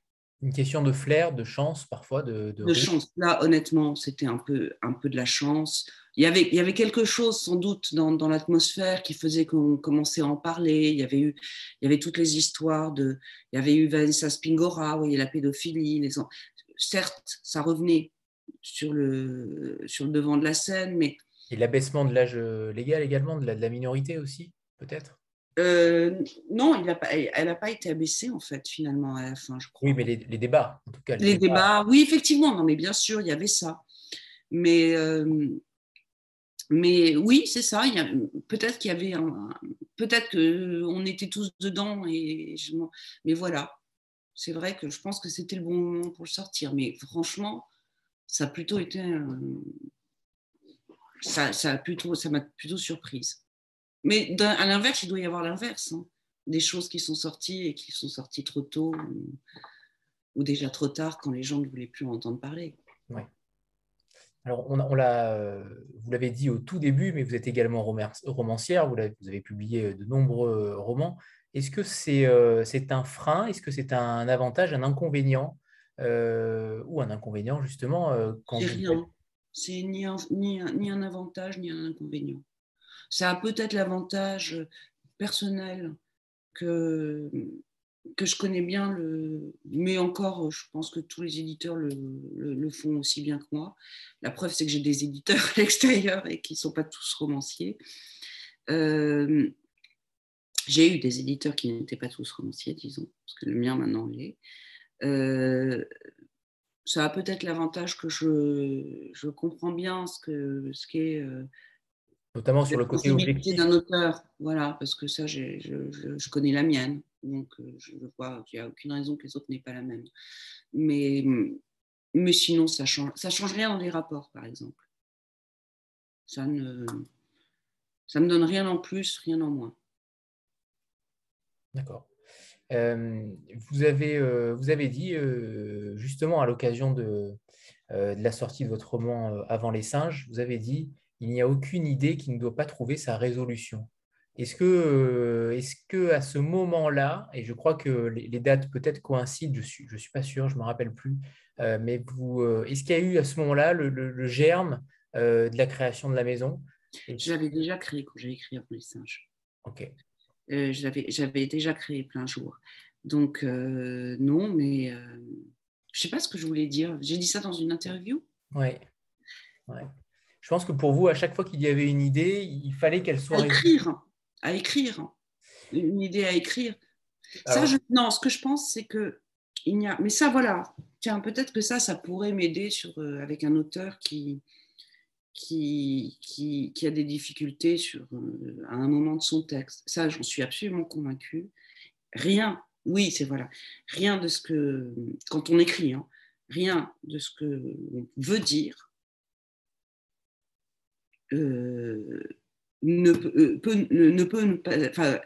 Une question de flair, de chance parfois De, de, chance. Là, honnêtement, c'était un peu, un peu de la chance. Il y, avait, il y avait quelque chose sans doute dans, dans l'atmosphère qui faisait qu'on commençait à en parler. Il y avait eu, il y avait toutes les histoires de, il y avait eu Vanessa Spingora, voyez, la pédophilie. Les... Certes, ça revenait sur le, sur le devant de la scène, mais et l'abaissement de l'âge euh, légal également, de la, de la minorité aussi, peut-être? Euh, non, il a pas, elle n'a pas été abaissée en fait finalement à la fin, je crois. Oui, mais les, les débats, en tout cas. Les, débats... oui, effectivement, non, mais bien sûr, il y avait ça. Mais, euh, mais oui, c'est ça. Peut-être qu'il y avait un, peut-être qu'on était tous dedans et je, mais voilà. C'est vrai que je pense que c'était le bon moment pour le sortir. Mais franchement, ça a plutôt été ça, ça plutôt, ça m'a plutôt surprise. Mais à l'inverse, il doit y avoir l'inverse. Hein. Des choses qui sont sorties et qui sont sorties trop tôt ou, déjà trop tard quand les gens ne voulaient plus en entendre parler. Oui. Alors, on, on l'a, vous l'avez dit au tout début, mais vous êtes également romancière, vous, vous avez publié de nombreux romans. Est-ce que c'est euh, c'est un frein? Est-ce que c'est un avantage, un inconvénient euh, Ou un inconvénient, justement, euh, quand vous... rien c'est ni un, ni, ni un avantage ni un inconvénient. Ça a peut-être l'avantage personnel que, que je connais bien, le, mais encore, je pense que tous les éditeurs le, le, font aussi bien que moi. La preuve, c'est que j'ai des éditeurs à l'extérieur et qui ne sont pas tous romanciers. Euh, j'ai eu des éditeurs qui n'étaient pas tous romanciers, disons, parce que le mien maintenant l'est. Euh, ça a peut-être l'avantage que je, je, comprends bien ce qu'est. Ce qu'est euh, Notamment sur le côté objectif. d'un auteur, voilà, parce que ça, je, je, connais la mienne. Donc, euh, je vois qu'il n'y a aucune raison que les autres n'aient pas la même. Mais, mais sinon, ça ne change, ça change rien dans les rapports, par exemple. Ça ne ça me donne rien en plus, rien en moins. D'accord. Vous, avez, vous avez dit, justement, à l'occasion de, de, la sortie de votre roman Avant les singes, vous avez dit il n'y a aucune idée qui ne doit pas trouver sa résolution. Est-ce que, est que à ce moment-là, et je crois que les, dates peut-être coïncident, je ne suis, je suis pas sûr, je ne me rappelle plus, mais vous, est-ce qu'il y a eu à ce moment-là le, le, germe de la création de la maison? Je déjà créé quand j'ai écrit Avant les singes. Ok. Euh, j'avais déjà créé plein jour. Donc, euh, non, mais euh, je ne sais pas ce que je voulais dire. J'ai dit ça dans une interview Oui. Ouais. Je pense que pour vous, à chaque fois qu'il y avait une idée, il fallait qu'elle soit. À écrire. À écrire. Une idée à écrire. Ça, non, ce que je pense, c'est que. Il y a... Mais ça, voilà. Tiens, peut-être que ça, ça pourrait m'aider sur, avec un auteur qui, qui, qui, a des difficultés sur, euh, à un moment de son texte. Ça, j'en suis absolument convaincue. Rien, oui, c'est voilà, rien de ce que, quand on écrit, hein, rien de ce que veut dire euh, ne, euh, peut, ne peut pas, enfin,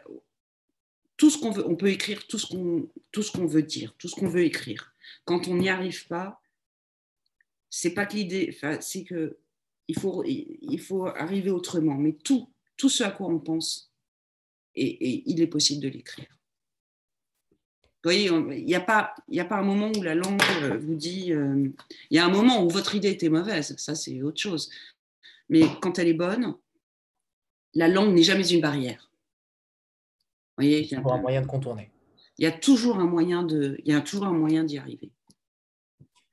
tout ce qu'on veut, on peut écrire tout ce qu'on, tout ce qu'on veut dire, tout ce qu'on veut écrire. Quand on n'y arrive pas, c'est pas que l'idée, c'est que il faut, il faut arriver autrement. Mais tout, tout ce à quoi on pense, et, il est possible de l'écrire. Vous voyez, il n'y a, pas, a pas un moment où la langue euh, vous dit... Euh, il y a un moment où votre idée était mauvaise, ça c'est autre chose. Mais quand elle est bonne, la langue n'est jamais une barrière. Vous voyez, il y a toujours un moyen de contourner. Il y a toujours un moyen de, il y a toujours un moyen d'y arriver.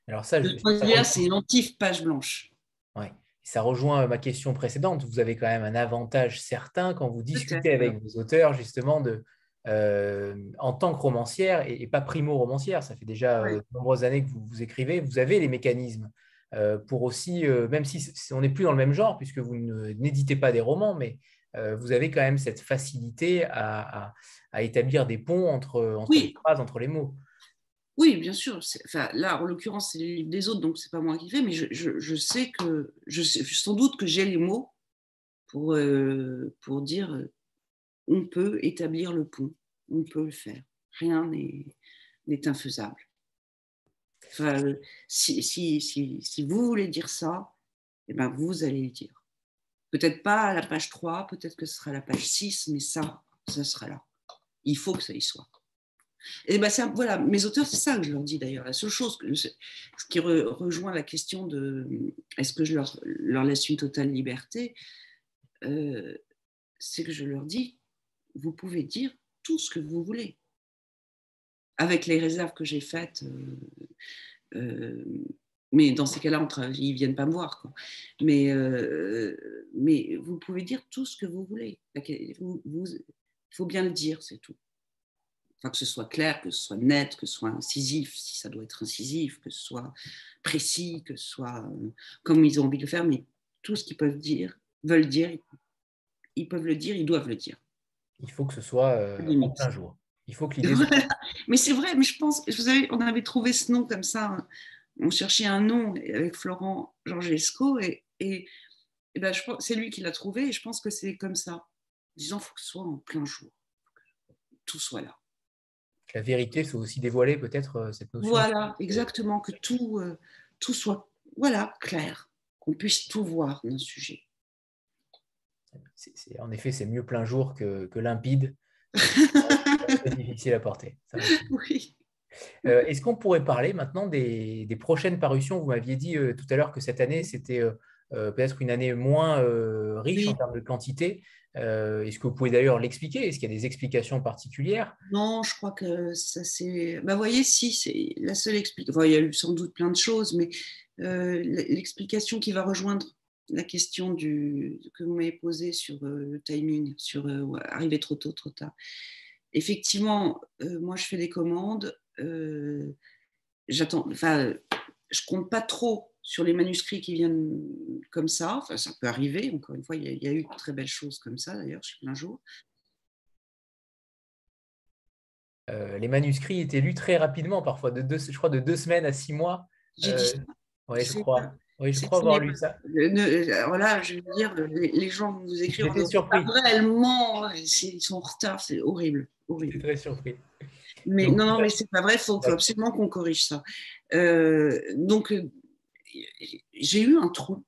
Alors ça, je, c'est une page blanche. Ouais ça rejoint ma question précédente. Vous avez quand même un avantage certain quand vous discutez avec vos auteurs, justement, de, euh, en tant que romancière et, pas primo-romancière. Ça fait déjà euh, de nombreuses années que vous, vous, écrivez. Vous avez les mécanismes euh, pour aussi, même si on n'est plus dans le même genre, puisque vous n'éditez pas des romans, mais vous avez quand même cette facilité à, établir des ponts entre, entre les phrases, entre les mots. Oui, bien sûr. Enfin, là, en l'occurrence, c'est les livres des autres, donc c'est pas moi qui fais, mais je, sais que, sans doute que j'ai les mots pour, euh, pour dire euh, on peut établir le pont, on peut le faire. Rien n'est infaisable. Enfin, si, si, si, si, vous voulez dire ça, eh ben, vous allez le dire. Peut-être pas à la page 3, peut-être que ce sera la page 6, mais ça, ça sera là. Il faut que ça y soit. Et ben voilà, mes auteurs, c'est ça que je leur dis d'ailleurs. La seule chose, ce qui rejoint la question de est-ce que je leur, laisse une totale liberté, euh, c'est que je leur dis, vous pouvez dire tout ce que vous voulez. Avec les réserves que j'ai faites, euh, euh, mais dans ces cas-là, ils ne viennent pas me voir. Mais, mais vous pouvez dire tout ce que vous voulez. Il faut bien le dire, c'est tout que ce soit clair, que ce soit net, que ce soit incisif, si ça doit être incisif, que ce soit précis, que ce soit euh, comme ils ont envie de le faire, mais tout ce qu'ils peuvent dire, veulent dire, ils peuvent le dire, ils doivent le dire. Il faut que ce soit euh, en plein jour. Il faut que l'idée. mais c'est vrai, mais je pense, vous savez, on avait trouvé ce nom comme ça. Hein. On cherchait un nom avec Florent Georgesco et, et, et ben, c'est lui qui l'a trouvé et je pense que c'est comme ça. Disons, il faut que ce soit en plein jour. Tout soit là la vérité soit aussi dévoilée, peut-être, euh, cette notion. Voilà, exactement, que tout, euh, tout soit voilà, clair, qu'on puisse tout voir d'un sujet. en effet, c'est mieux plein jour que, que limpide. c'est difficile à porter. oui. Euh, est-ce qu'on pourrait parler maintenant des, des prochaines parutions? Vous m'aviez dit tout à l'heure que cette année, c'était peut-être une année moins riche en termes de quantité. Euh, est-ce que vous pouvez d'ailleurs l'expliquer? Est-ce qu'il y a des explications particulières? Non, je crois que ça c'est. Bah, vous voyez, si, c'est la seule explication. il y a eu sans doute plein de choses, mais euh, l'explication qui va rejoindre la question du... que vous m'avez posée sur euh, le timing, sur arriver trop tôt, trop tard. Effectivement, moi je fais des commandes. J'attends. Enfin, je compte pas trop sur les manuscrits qui viennent comme ça, enfin, ça peut arriver, encore une fois, il y, a, eu de très belles choses comme ça d'ailleurs chez plein jour. Euh, les manuscrits étaient lus très rapidement, parfois, de deux, je crois de deux semaines à six mois. J'ai dit euh, Oui, je crois. Oui, je crois avoir lu ça. Voilà, je veux dire, les, gens vont vous écrivent. J'étais surpris. Réellement, ils sont en retard, c'est horrible. horrible. très surpris. Mais non, non, mais c'est pas vrai, il faut, absolument qu'on corrige ça. Euh, donc, j'ai eu un trou.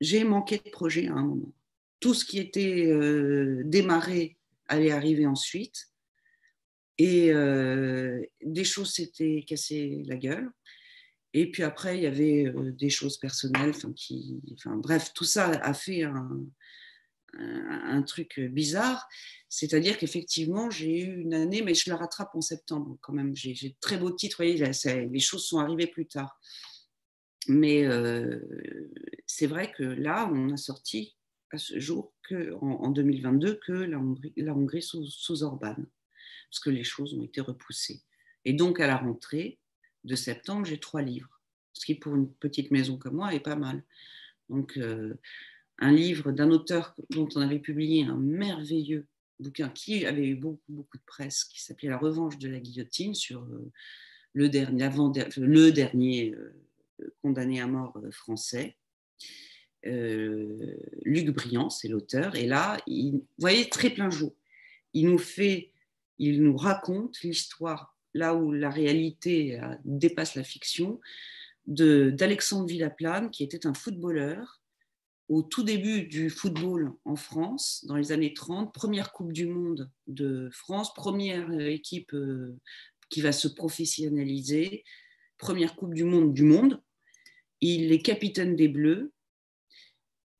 J'ai manqué de projet à un moment. Tout ce qui était euh, démarré allait arriver ensuite. Et euh, des choses s'étaient cassées la gueule. Et puis après, il y avait euh, des choses personnelles. Enfin, bref, tout ça a fait un, truc bizarre, c'est-à-dire qu'effectivement, j'ai eu une année, mais je la rattrape en septembre quand même. J'ai de très beaux titres, les choses sont arrivées plus tard. Mais euh, c'est vrai que là, on a sorti à ce jour, que, en, 2022, que la Hongrie, sous, sous Orban, parce que les choses ont été repoussées. Et donc, à la rentrée de septembre, j'ai trois livres, ce qui, pour une petite maison comme moi, est pas mal. Donc, euh, un livre d'un auteur dont on avait publié un merveilleux bouquin qui avait eu beaucoup, beaucoup de presse, qui s'appelait La revanche de la guillotine, sur euh, le dernier, avant, le dernier condamné à mort euh, français. Euh, Luc Briand, c'est l'auteur, et là, il, vous voyez, très plein jour. Il nous fait, il nous raconte l'histoire là où la réalité euh, dépasse la fiction d'Alexandre Villaplane, qui était un footballeur au tout début du football en France, dans les années 30, première Coupe du Monde de France, première équipe qui va se professionnaliser, première Coupe du Monde du monde. Il est capitaine des Bleus.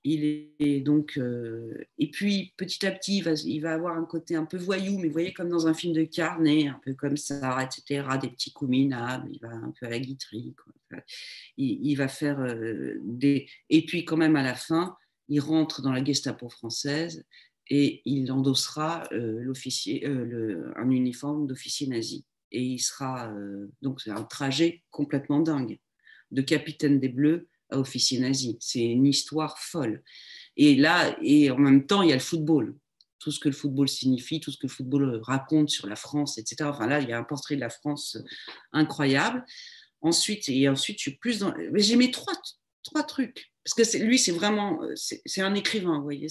Il est donc euh, et puis petit à petit il va, avoir un côté un peu voyou, mais vous voyez comme dans un film de Carnet, un peu comme ça, etc. Des petits coups minables, il va un peu à la guiterie. Il, va faire euh, des et puis quand même à la fin, il rentre dans la Gestapo française et il endossera euh, l'officier, un uniforme d'officier nazi. Et il sera donc c'est un trajet complètement dingue de capitaine des Bleus à officier nazi. C'est une histoire folle. Et là, et en même temps, il y a le football. Tout ce que le football signifie, tout ce que le football raconte sur la France, etc. Enfin là, il y a un portrait de la France incroyable. Ensuite, et ensuite, je suis plus dans. Mais j'ai mes trois, trois trucs. Parce que lui, c'est vraiment. C'est un écrivain, vous voyez.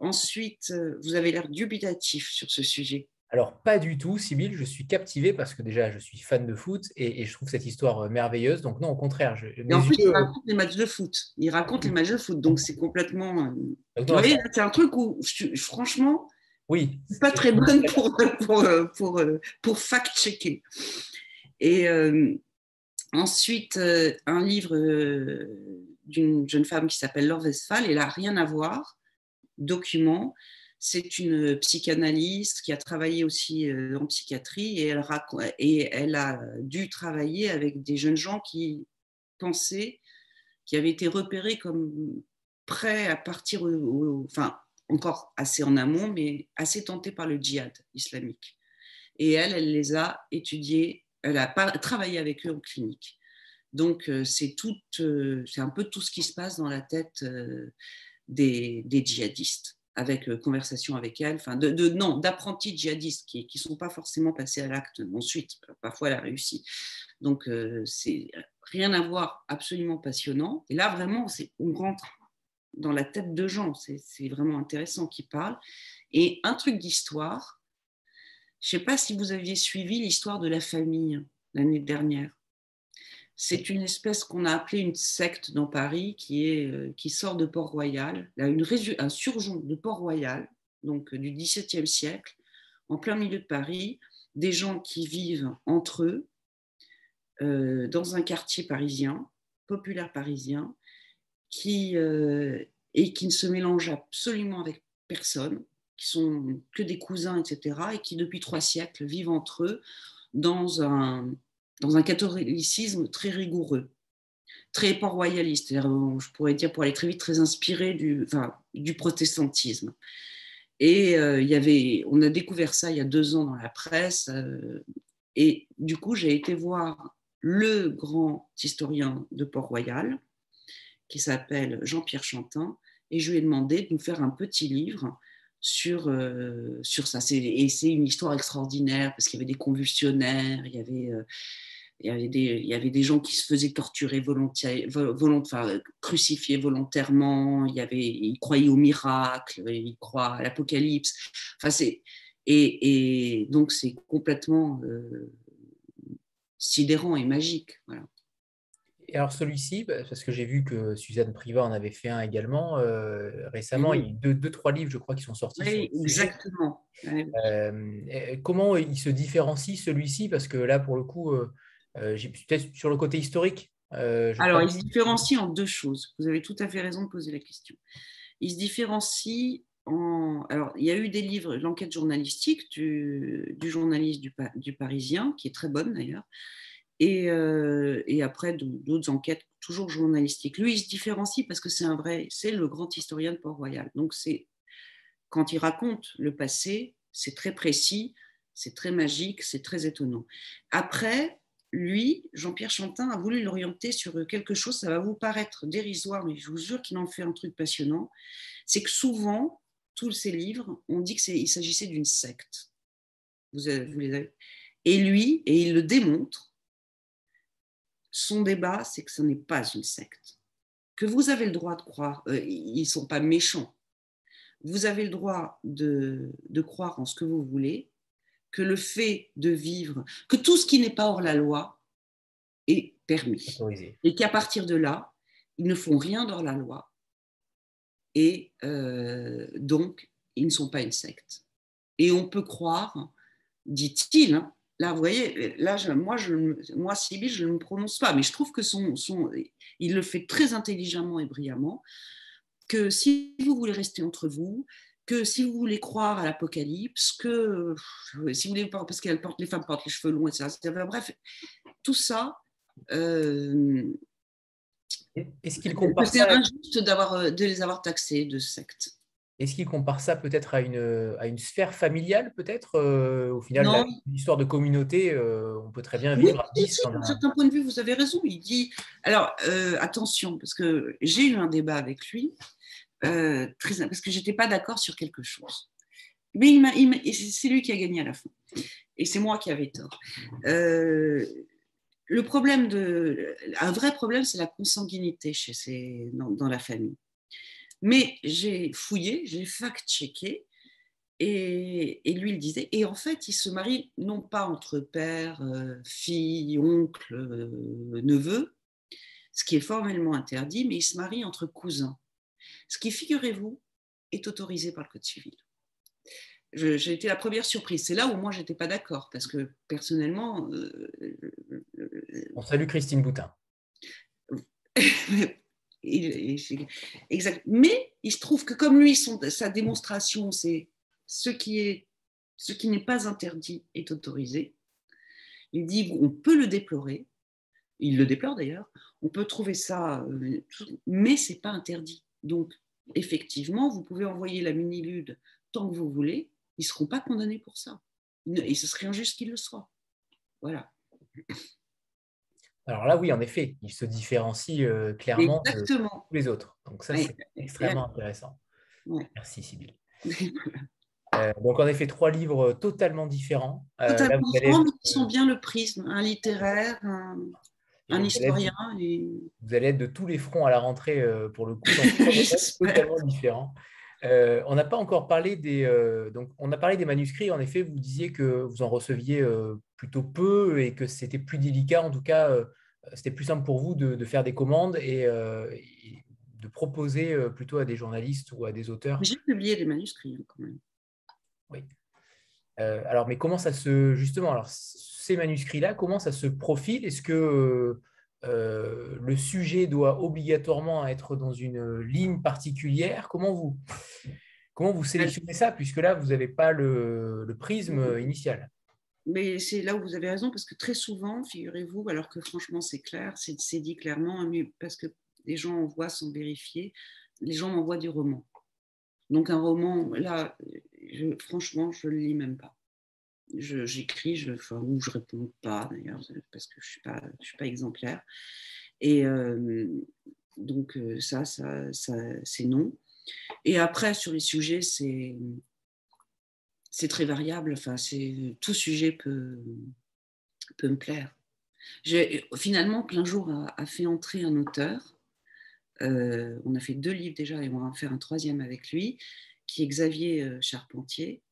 Ensuite, vous avez l'air dubitatif sur ce sujet. Alors, pas du tout, Sybille, je suis captivé parce que déjà, je suis fan de foot et, je trouve cette histoire euh, merveilleuse. Donc, non, au contraire. Je, en plus, il raconte les matchs de foot. Il raconte les matchs de foot. Donc, c'est complètement. Euh, vous voyez, c'est un truc où, franchement, oui, pas très bonne pour, pour, pour, pour fact-checker. Et ensuite, un livre d'une jeune femme qui s'appelle Laure Westphal, elle n'a rien à voir, document c'est une psychanalyste qui a travaillé aussi euh, en psychiatrie et elle, a dû travailler avec des jeunes gens qui pensaient, qui avaient été repérés comme prêts à partir, enfin encore assez en amont, mais assez tentés par le djihad islamique. Et elle, elle les a étudiés, elle a travaillé avec eux en clinique. Donc euh, c'est tout, euh, c'est un peu tout ce qui se passe dans la tête des djihadistes avec euh, conversation avec elle, enfin de, non, d'apprentis djihadistes qui ne sont pas forcément passés à l'acte ensuite. Parfois, elle a réussi. Donc, euh, c'est rien à voir, absolument passionnant. Et là, vraiment, on rentre dans la tête de gens. C'est vraiment intéressant qu'ils parlent. Et un truc d'histoire, je ne sais pas si vous aviez suivi l'histoire de la famille l'année dernière. C'est une espèce qu'on a appelée une secte dans Paris qui, est, euh, qui sort de Port-Royal, un surgeon de Port-Royal, donc euh, du XVIIe siècle, en plein milieu de Paris, des gens qui vivent entre eux euh, dans un quartier parisien, populaire parisien, qui, et qui ne se mélangent absolument avec personne, qui sont que des cousins, etc., et qui depuis trois siècles vivent entre eux dans un, dans un catholicisme très rigoureux, très port-royaliste, je pourrais dire pour aller très vite, très inspiré du protestantisme. Et euh, il y avait, on a découvert ça il y a deux ans dans la presse, euh, et du coup j'ai été voir le grand historien de Port-Royal, qui s'appelle Jean-Pierre Chantin, et je lui ai demandé de nous faire un petit livre sur, euh, sur ça. Et c'est une histoire extraordinaire parce qu'il y avait des convulsionnaires, il y avait, euh, il, y avait des, il y avait des gens qui se faisaient torturer volontiers, volont, enfin, crucifiés volontairement, il y avait, ils croyaient au miracle, ils croient à l'apocalypse. Enfin, c'est, et, et, donc c'est complètement euh, sidérant et magique. Voilà. Et alors celui-ci, bah, parce que j'ai vu que Suzanne Privat en avait fait un également euh, récemment, il y a deux, deux, trois livres, je crois, qui sont sortis. Oui, exactement. Euh, comment il se différencie celui-ci? Parce que là, pour le coup, euh, j'ai peut-être sur le côté historique. alors, il se différencie en deux choses. Vous avez tout à fait raison de poser la question. il se différencie en... Alors, il y a eu des livres, l'enquête journalistique du, journaliste du, Parisien, qui est très bonne d'ailleurs, et, euh, et, après d'autres enquêtes toujours journalistiques. Lui, il se différencie parce que c'est un vrai, c'est le grand historien de Port-Royal. Donc, c'est quand il raconte le passé, c'est très précis, c'est très magique, c'est très étonnant. Après, lui, Jean-Pierre Chantin, a voulu l'orienter sur quelque chose, ça va vous paraître dérisoire, mais je vous jure qu'il en fait un truc passionnant. C'est que souvent, tous ces livres, on dit qu'il s'agissait d'une secte. Vous les avez. Et lui, et il le démontre, son débat, c'est que ce n'est pas une secte. Que vous avez le droit de croire, euh, ils ne sont pas méchants. Vous avez le droit de, de croire en ce que vous voulez, que le fait de vivre, que tout ce qui n'est pas hors la loi est permis. Et qu'à partir de là, ils ne font rien dans la loi. Et euh, donc, ils ne sont pas une secte. Et on peut croire, dit-il, hein, là, vous voyez, là, moi, je, moi, Sybille, je ne me prononce pas, mais je trouve que son, son, il le fait très intelligemment et brillamment, que si vous voulez rester entre vous, que si vous voulez croire à l'Apocalypse, que si vous voulez, parce qu'elle porte, les femmes portent les cheveux longs, etc. Bref, tout ça. Euh, Est-ce qu'il compare C'est injuste euh, de les avoir taxés de secte. Est-ce qu'il compare ça peut-être à une, à une sphère familiale, peut-être euh, Au final, l'histoire de communauté, on peut très bien vivre oui, à D'un certain point de vue, vous avez raison. Il dit. Alors, attention, parce que j'ai eu un débat avec lui euh, très, parce que j'étais pas d'accord sur quelque chose. Mais il c'est lui qui a gagné à la fin. Et c'est moi qui avais tort. Euh, le problème de, un vrai problème, c'est la consanguinité chez ces, dans, la famille. Mais j'ai fouillé, j'ai fact-checké, et, et, lui, il disait, et en fait, il se marie non pas entre père, euh, fille, oncle, neveu, ce qui est formellement interdit, mais il se marie entre cousins ce qui, figurez-vous, est autorisé par le Code civil. J'ai été la première surprise. C'est là où moi, je n'étais pas d'accord, parce que personnellement... Euh, On salue Christine Boutin. exact. Mais il se trouve que comme lui, sa démonstration, c'est ce qui est ce qui n'est pas interdit est autorisé. Il dit on peut le déplorer, il le déplore d'ailleurs, on peut trouver ça, euh, mais c'est pas interdit. Donc, effectivement, vous pouvez envoyer la mini-lude tant que vous voulez, ils seront pas condamnés pour ça. Et ce serait injuste qu'ils le soient. Voilà. Alors là, oui, en effet, ils se différencient euh, clairement de tous les autres. Donc ça, c'est extrêmement intéressant. Merci, Sybille. Euh, donc en effet, trois livres totalement différents. Euh, totalement différents, mais qui sont bien le prisme, un littéraire, un, un historien. Vous allez être de tous les fronts à la rentrée euh, pour le coup, totalement différent. Euh, on n'a pas encore parlé des. Euh, donc, on a parlé des manuscrits. En effet, vous disiez que vous en receviez plutôt peu et que c'était plus délicat. En tout cas, c'était plus simple pour vous de, faire des commandes et, de proposer plutôt à des journalistes ou à des auteurs. J'ai publié des manuscrits hein, quand même. Oui. alors, mais comment ça se justement alors ces manuscrits-là, comment ça se profile? Est-ce que euh, le sujet doit obligatoirement être dans une ligne particulière Comment vous, comment vous sélectionnez ça Puisque là, vous n'avez pas le, prisme initial? Mais c'est là où vous avez raison, parce que très souvent, figurez-vous, alors que franchement c'est clair, c'est dit clairement, parce que les gens envoient sans vérifier, les gens m'envoient du roman. Donc un roman, là, franchement, je ne le lis même pas j'écris, je, enfin, ou je réponds pas d'ailleurs, parce que je ne suis, pas, je suis pas exemplaire. Et euh, donc, euh, ça, ça, c'est non. Et après, sur les sujets, c'est, c'est très variable. Enfin, c'est, tout sujet peut, peut me plaire. J'ai, finalement, plein jour a, fait entrer un auteur. Euh, on a fait deux livres déjà et on va en faire un troisième avec lui, qui est Xavier Charpentier,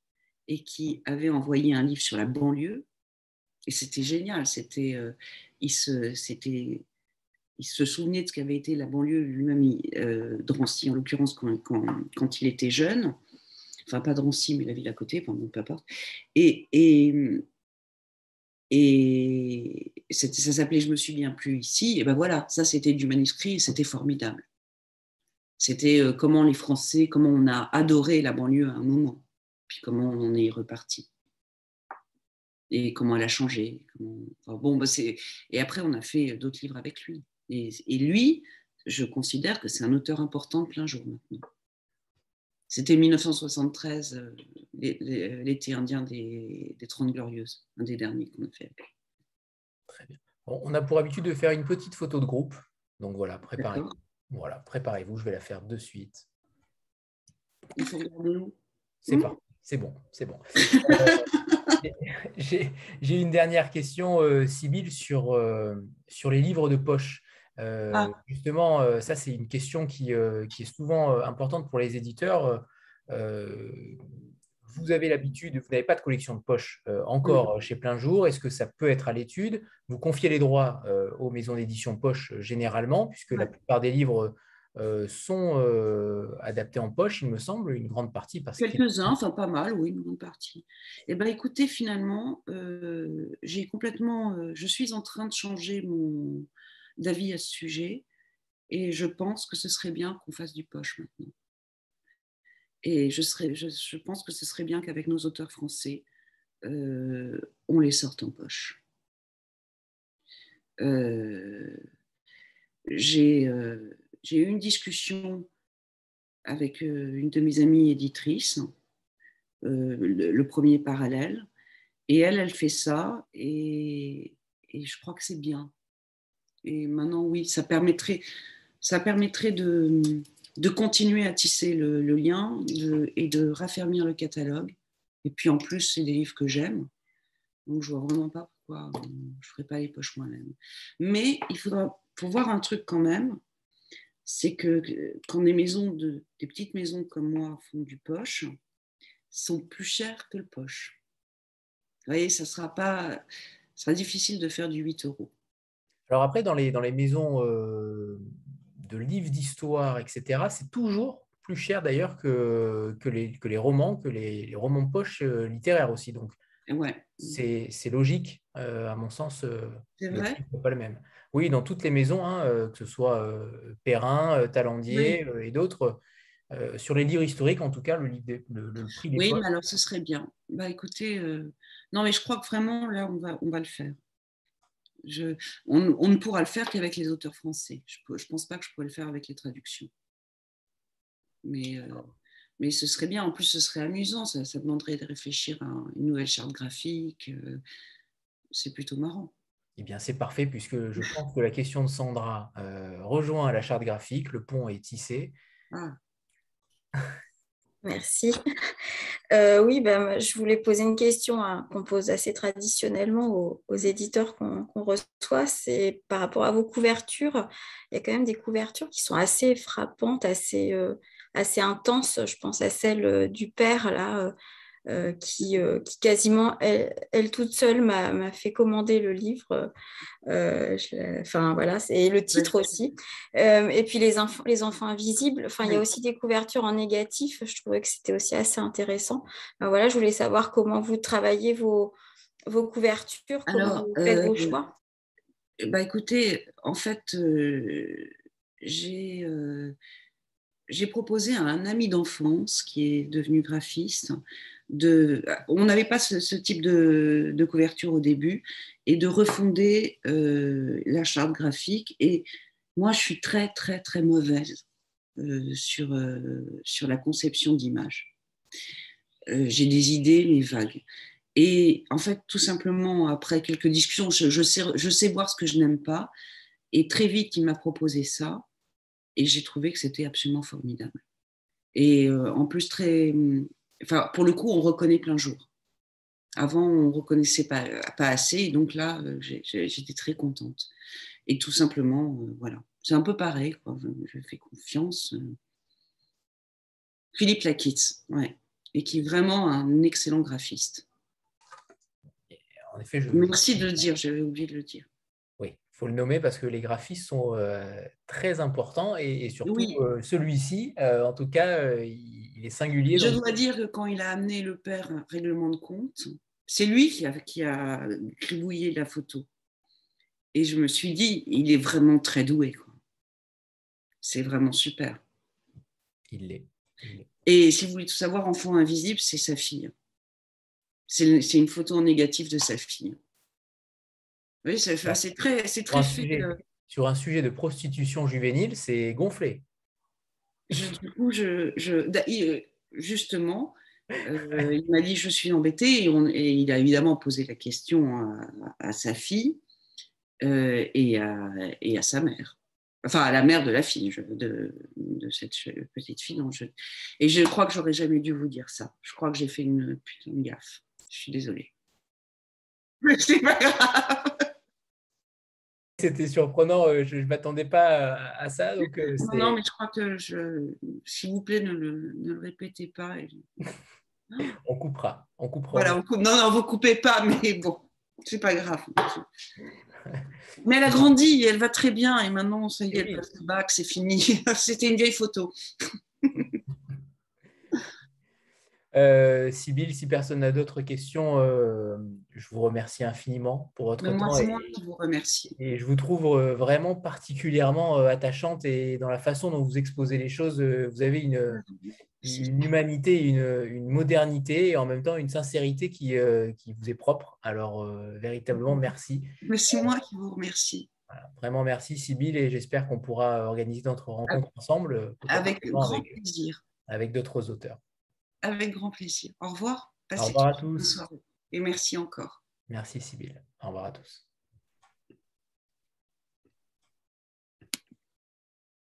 et qui avait envoyé un livre sur la banlieue. Et c'était génial. C'était, euh, il, se, c'était, il se souvenait de ce qu'avait été la banlieue lui-même, euh, Drancy en l'occurrence, quand, quand, quand, il était jeune. Enfin, pas Drancy, mais la ville à côté, bon, peu importe. Et, et, et ça s'appelait Je me suis bien plus ici. Et ben voilà, ça c'était du manuscrit, c'était formidable. C'était comment les Français, comment on a adoré la banlieue à un moment, puis comment on est reparti et comment elle a changé. bon, bah et après, on a fait d'autres livres avec lui. Et, lui, je considère que c'est un auteur important de plein jour maintenant. C'était 1973, euh, l'été indien des, des 30 Glorieuses, un des derniers qu'on a fait avec lui. Très bien. on a pour habitude de faire une petite photo de groupe. Donc voilà, préparez-vous. Voilà, préparez-vous, je vais la faire de suite. Il faut regarder où? C'est pas, c'est bon, c'est bon. J'ai une dernière question, euh, Sybille, sur, euh, sur les livres de poche. Euh, ah. Justement, euh, ça, c'est une question qui, qui, est souvent importante pour les éditeurs. vous avez l'habitude, vous n'avez pas de collection de poche encore chez Plein Jour. Est-ce que ça peut être à l'étude? Vous confiez les droits aux maisons d'édition poche généralement, puisque la plupart des livres euh, sont euh, adaptés en poche, il me semble, une grande partie. Quelques-uns, enfin pas mal, oui, une grande partie. Eh bien, écoutez, finalement, euh, j'ai complètement, je suis en train de changer mon d'avis à ce sujet, et je pense que ce serait bien qu'on fasse du poche maintenant. Et je, serais, je, pense que ce serait bien qu'avec nos auteurs français, on les sorte en poche. j'ai j'ai eu une discussion avec euh, une de mes amies éditrices, euh, le, premier parallèle, et elle, elle fait ça, et, je crois que c'est bien. Et maintenant, oui, ça permettrait, ça permettrait de, continuer à tisser le, lien et de raffermir le catalogue. Et puis en plus, c'est des livres que j'aime. Donc je vois vraiment pas pourquoi je ne ferais pas les poches moi-même. Mais il faudra, pour voir un truc quand même, c'est que quand des maisons de, des petites maisons comme moi font du poche, sont plus chères que le poche. Vous voyez, ça sera pas, sera difficile de faire du 8 euros. Alors après, dans les, dans les maisons euh, de livres d'histoire, etc., c'est toujours plus cher d'ailleurs que, que, les, que les romans, que les, romans poche euh, littéraires aussi. Donc, ouais. c'est logique, euh, à mon sens. c'est vrai. pas le même. Oui, dans toutes les maisons, hein, euh, que ce soit euh, Perrin, euh, Talandier et d'autres. sur les livres historiques, en tout cas, le, le, prix des Oui, mais alors ce serait bien. Bah, écoutez, non, mais je crois que vraiment, là, on va, on va le faire. Je, on, ne pourra le faire qu'avec les auteurs français. Je ne pense pas que je pourrais le faire avec les traductions. Mais, mais ce serait bien. En plus, ce serait amusant. Ça, ça demanderait de réfléchir à une nouvelle charte graphique. C'est plutôt marrant. Eh bien, c'est parfait puisque je pense que la question de Sandra euh, rejoint la charte graphique. Le pont est tissé. Ah. Merci. Euh, oui, ben, je voulais poser une question hein, qu'on pose assez traditionnellement aux, éditeurs qu'on reçoit. C'est par rapport à vos couvertures. Il y a quand même des couvertures qui sont assez frappantes, assez, euh, assez intenses. Je pense à celle du père, là, euh, qui, euh, qui, quasiment, elle, toute seule, m'a fait commander le livre. Euh, enfin, voilà, c'est le titre aussi. et puis, les, enfants, les enfants invisibles. Enfin, il y a aussi des couvertures en négatif. Je trouvais que c'était aussi assez intéressant. voilà, je voulais savoir comment vous travaillez vos, vos couvertures, comment vous faites vos choix. Bah, écoutez, en fait, j'ai j'ai proposé à un ami d'enfance qui est devenu graphiste on n'avait pas ce, type de, couverture au début, et de refonder euh, la charte graphique. Et moi, je suis très, très, très mauvaise euh, sur, euh, sur la conception d'images. J'ai des idées, mais vagues. Et en fait, tout simplement, après quelques discussions, je, sais, je sais voir ce que je n'aime pas. Et très vite, il m'a proposé ça. Et j'ai trouvé que c'était absolument formidable. Et en plus, très, Enfin, pour le coup, on reconnaît plein jour. Avant, on ne reconnaissait pas, pas assez, et donc là, euh, j'étais très contente. Et tout simplement, euh, voilà. C'est un peu pareil, quoi. Je, fais confiance. Euh. Philippe Lakitz, ouais. Et qui est vraiment un excellent graphiste. En effet, je... Merci de le dire, j'avais oublié de le dire. Faut le nommer parce que les graphistes sont très importants et, surtout celui-ci, en tout cas, il singulier. Je dois dire que quand il a amené le père un règlement de compte, c'est lui qui a, qui a gribouillé la photo. Et je me suis dit, il est vraiment très doué. C'est vraiment super. Il l'est. Et si vous voulez tout savoir, Enfant invisible, c'est sa fille. C'est une photo négative de sa fille. Oui, c'est très, c'est très. Sur un sujet de prostitution juvénile, c'est gonflé. du coup, je, euh, justement, euh, il m'a dit je suis embêté et, il a évidemment posé la question à, sa fille euh, et, à, et, à, sa mère. Enfin, à la mère de la fille, de, de, cette petite fille. et je crois que j'aurais jamais dû vous dire ça. Je crois que j'ai fait une putain de gaffe. Je suis désolée. Mais c'est pas grave. C'était surprenant, euh, je ne m'attendais pas à, ça. Donc, euh, non, mais je crois que, je... s'il vous plaît, ne le, ne le répétez pas. on coupera. On coupera. Voilà, on Non, non, vous coupez pas, mais bon, c'est pas grave. Mais elle a grandi, elle va très bien, et maintenant, ça y est, elle passe le bac, c'est fini. C'était une vieille photo. Euh, Sybille, si personne n'a d'autres questions, euh, je vous remercie infiniment pour votre temps. Moi, c'est moi qui vous remercie. Et je vous trouve euh, vraiment particulièrement attachante et dans la façon dont vous exposez les choses, vous avez une, une humanité, une, modernité et en même temps une sincérité qui, qui vous est propre. Alors, véritablement, merci. Mais c'est moi qui vous remercie. vraiment merci, Sybille, et j'espère qu'on pourra organiser notre rencontre ensemble. Avec grand plaisir. Avec d'autres auteurs. Avec grand plaisir. Au revoir. Passez Au revoir à tous. Et merci encore. Merci Sybille. Au revoir à tous.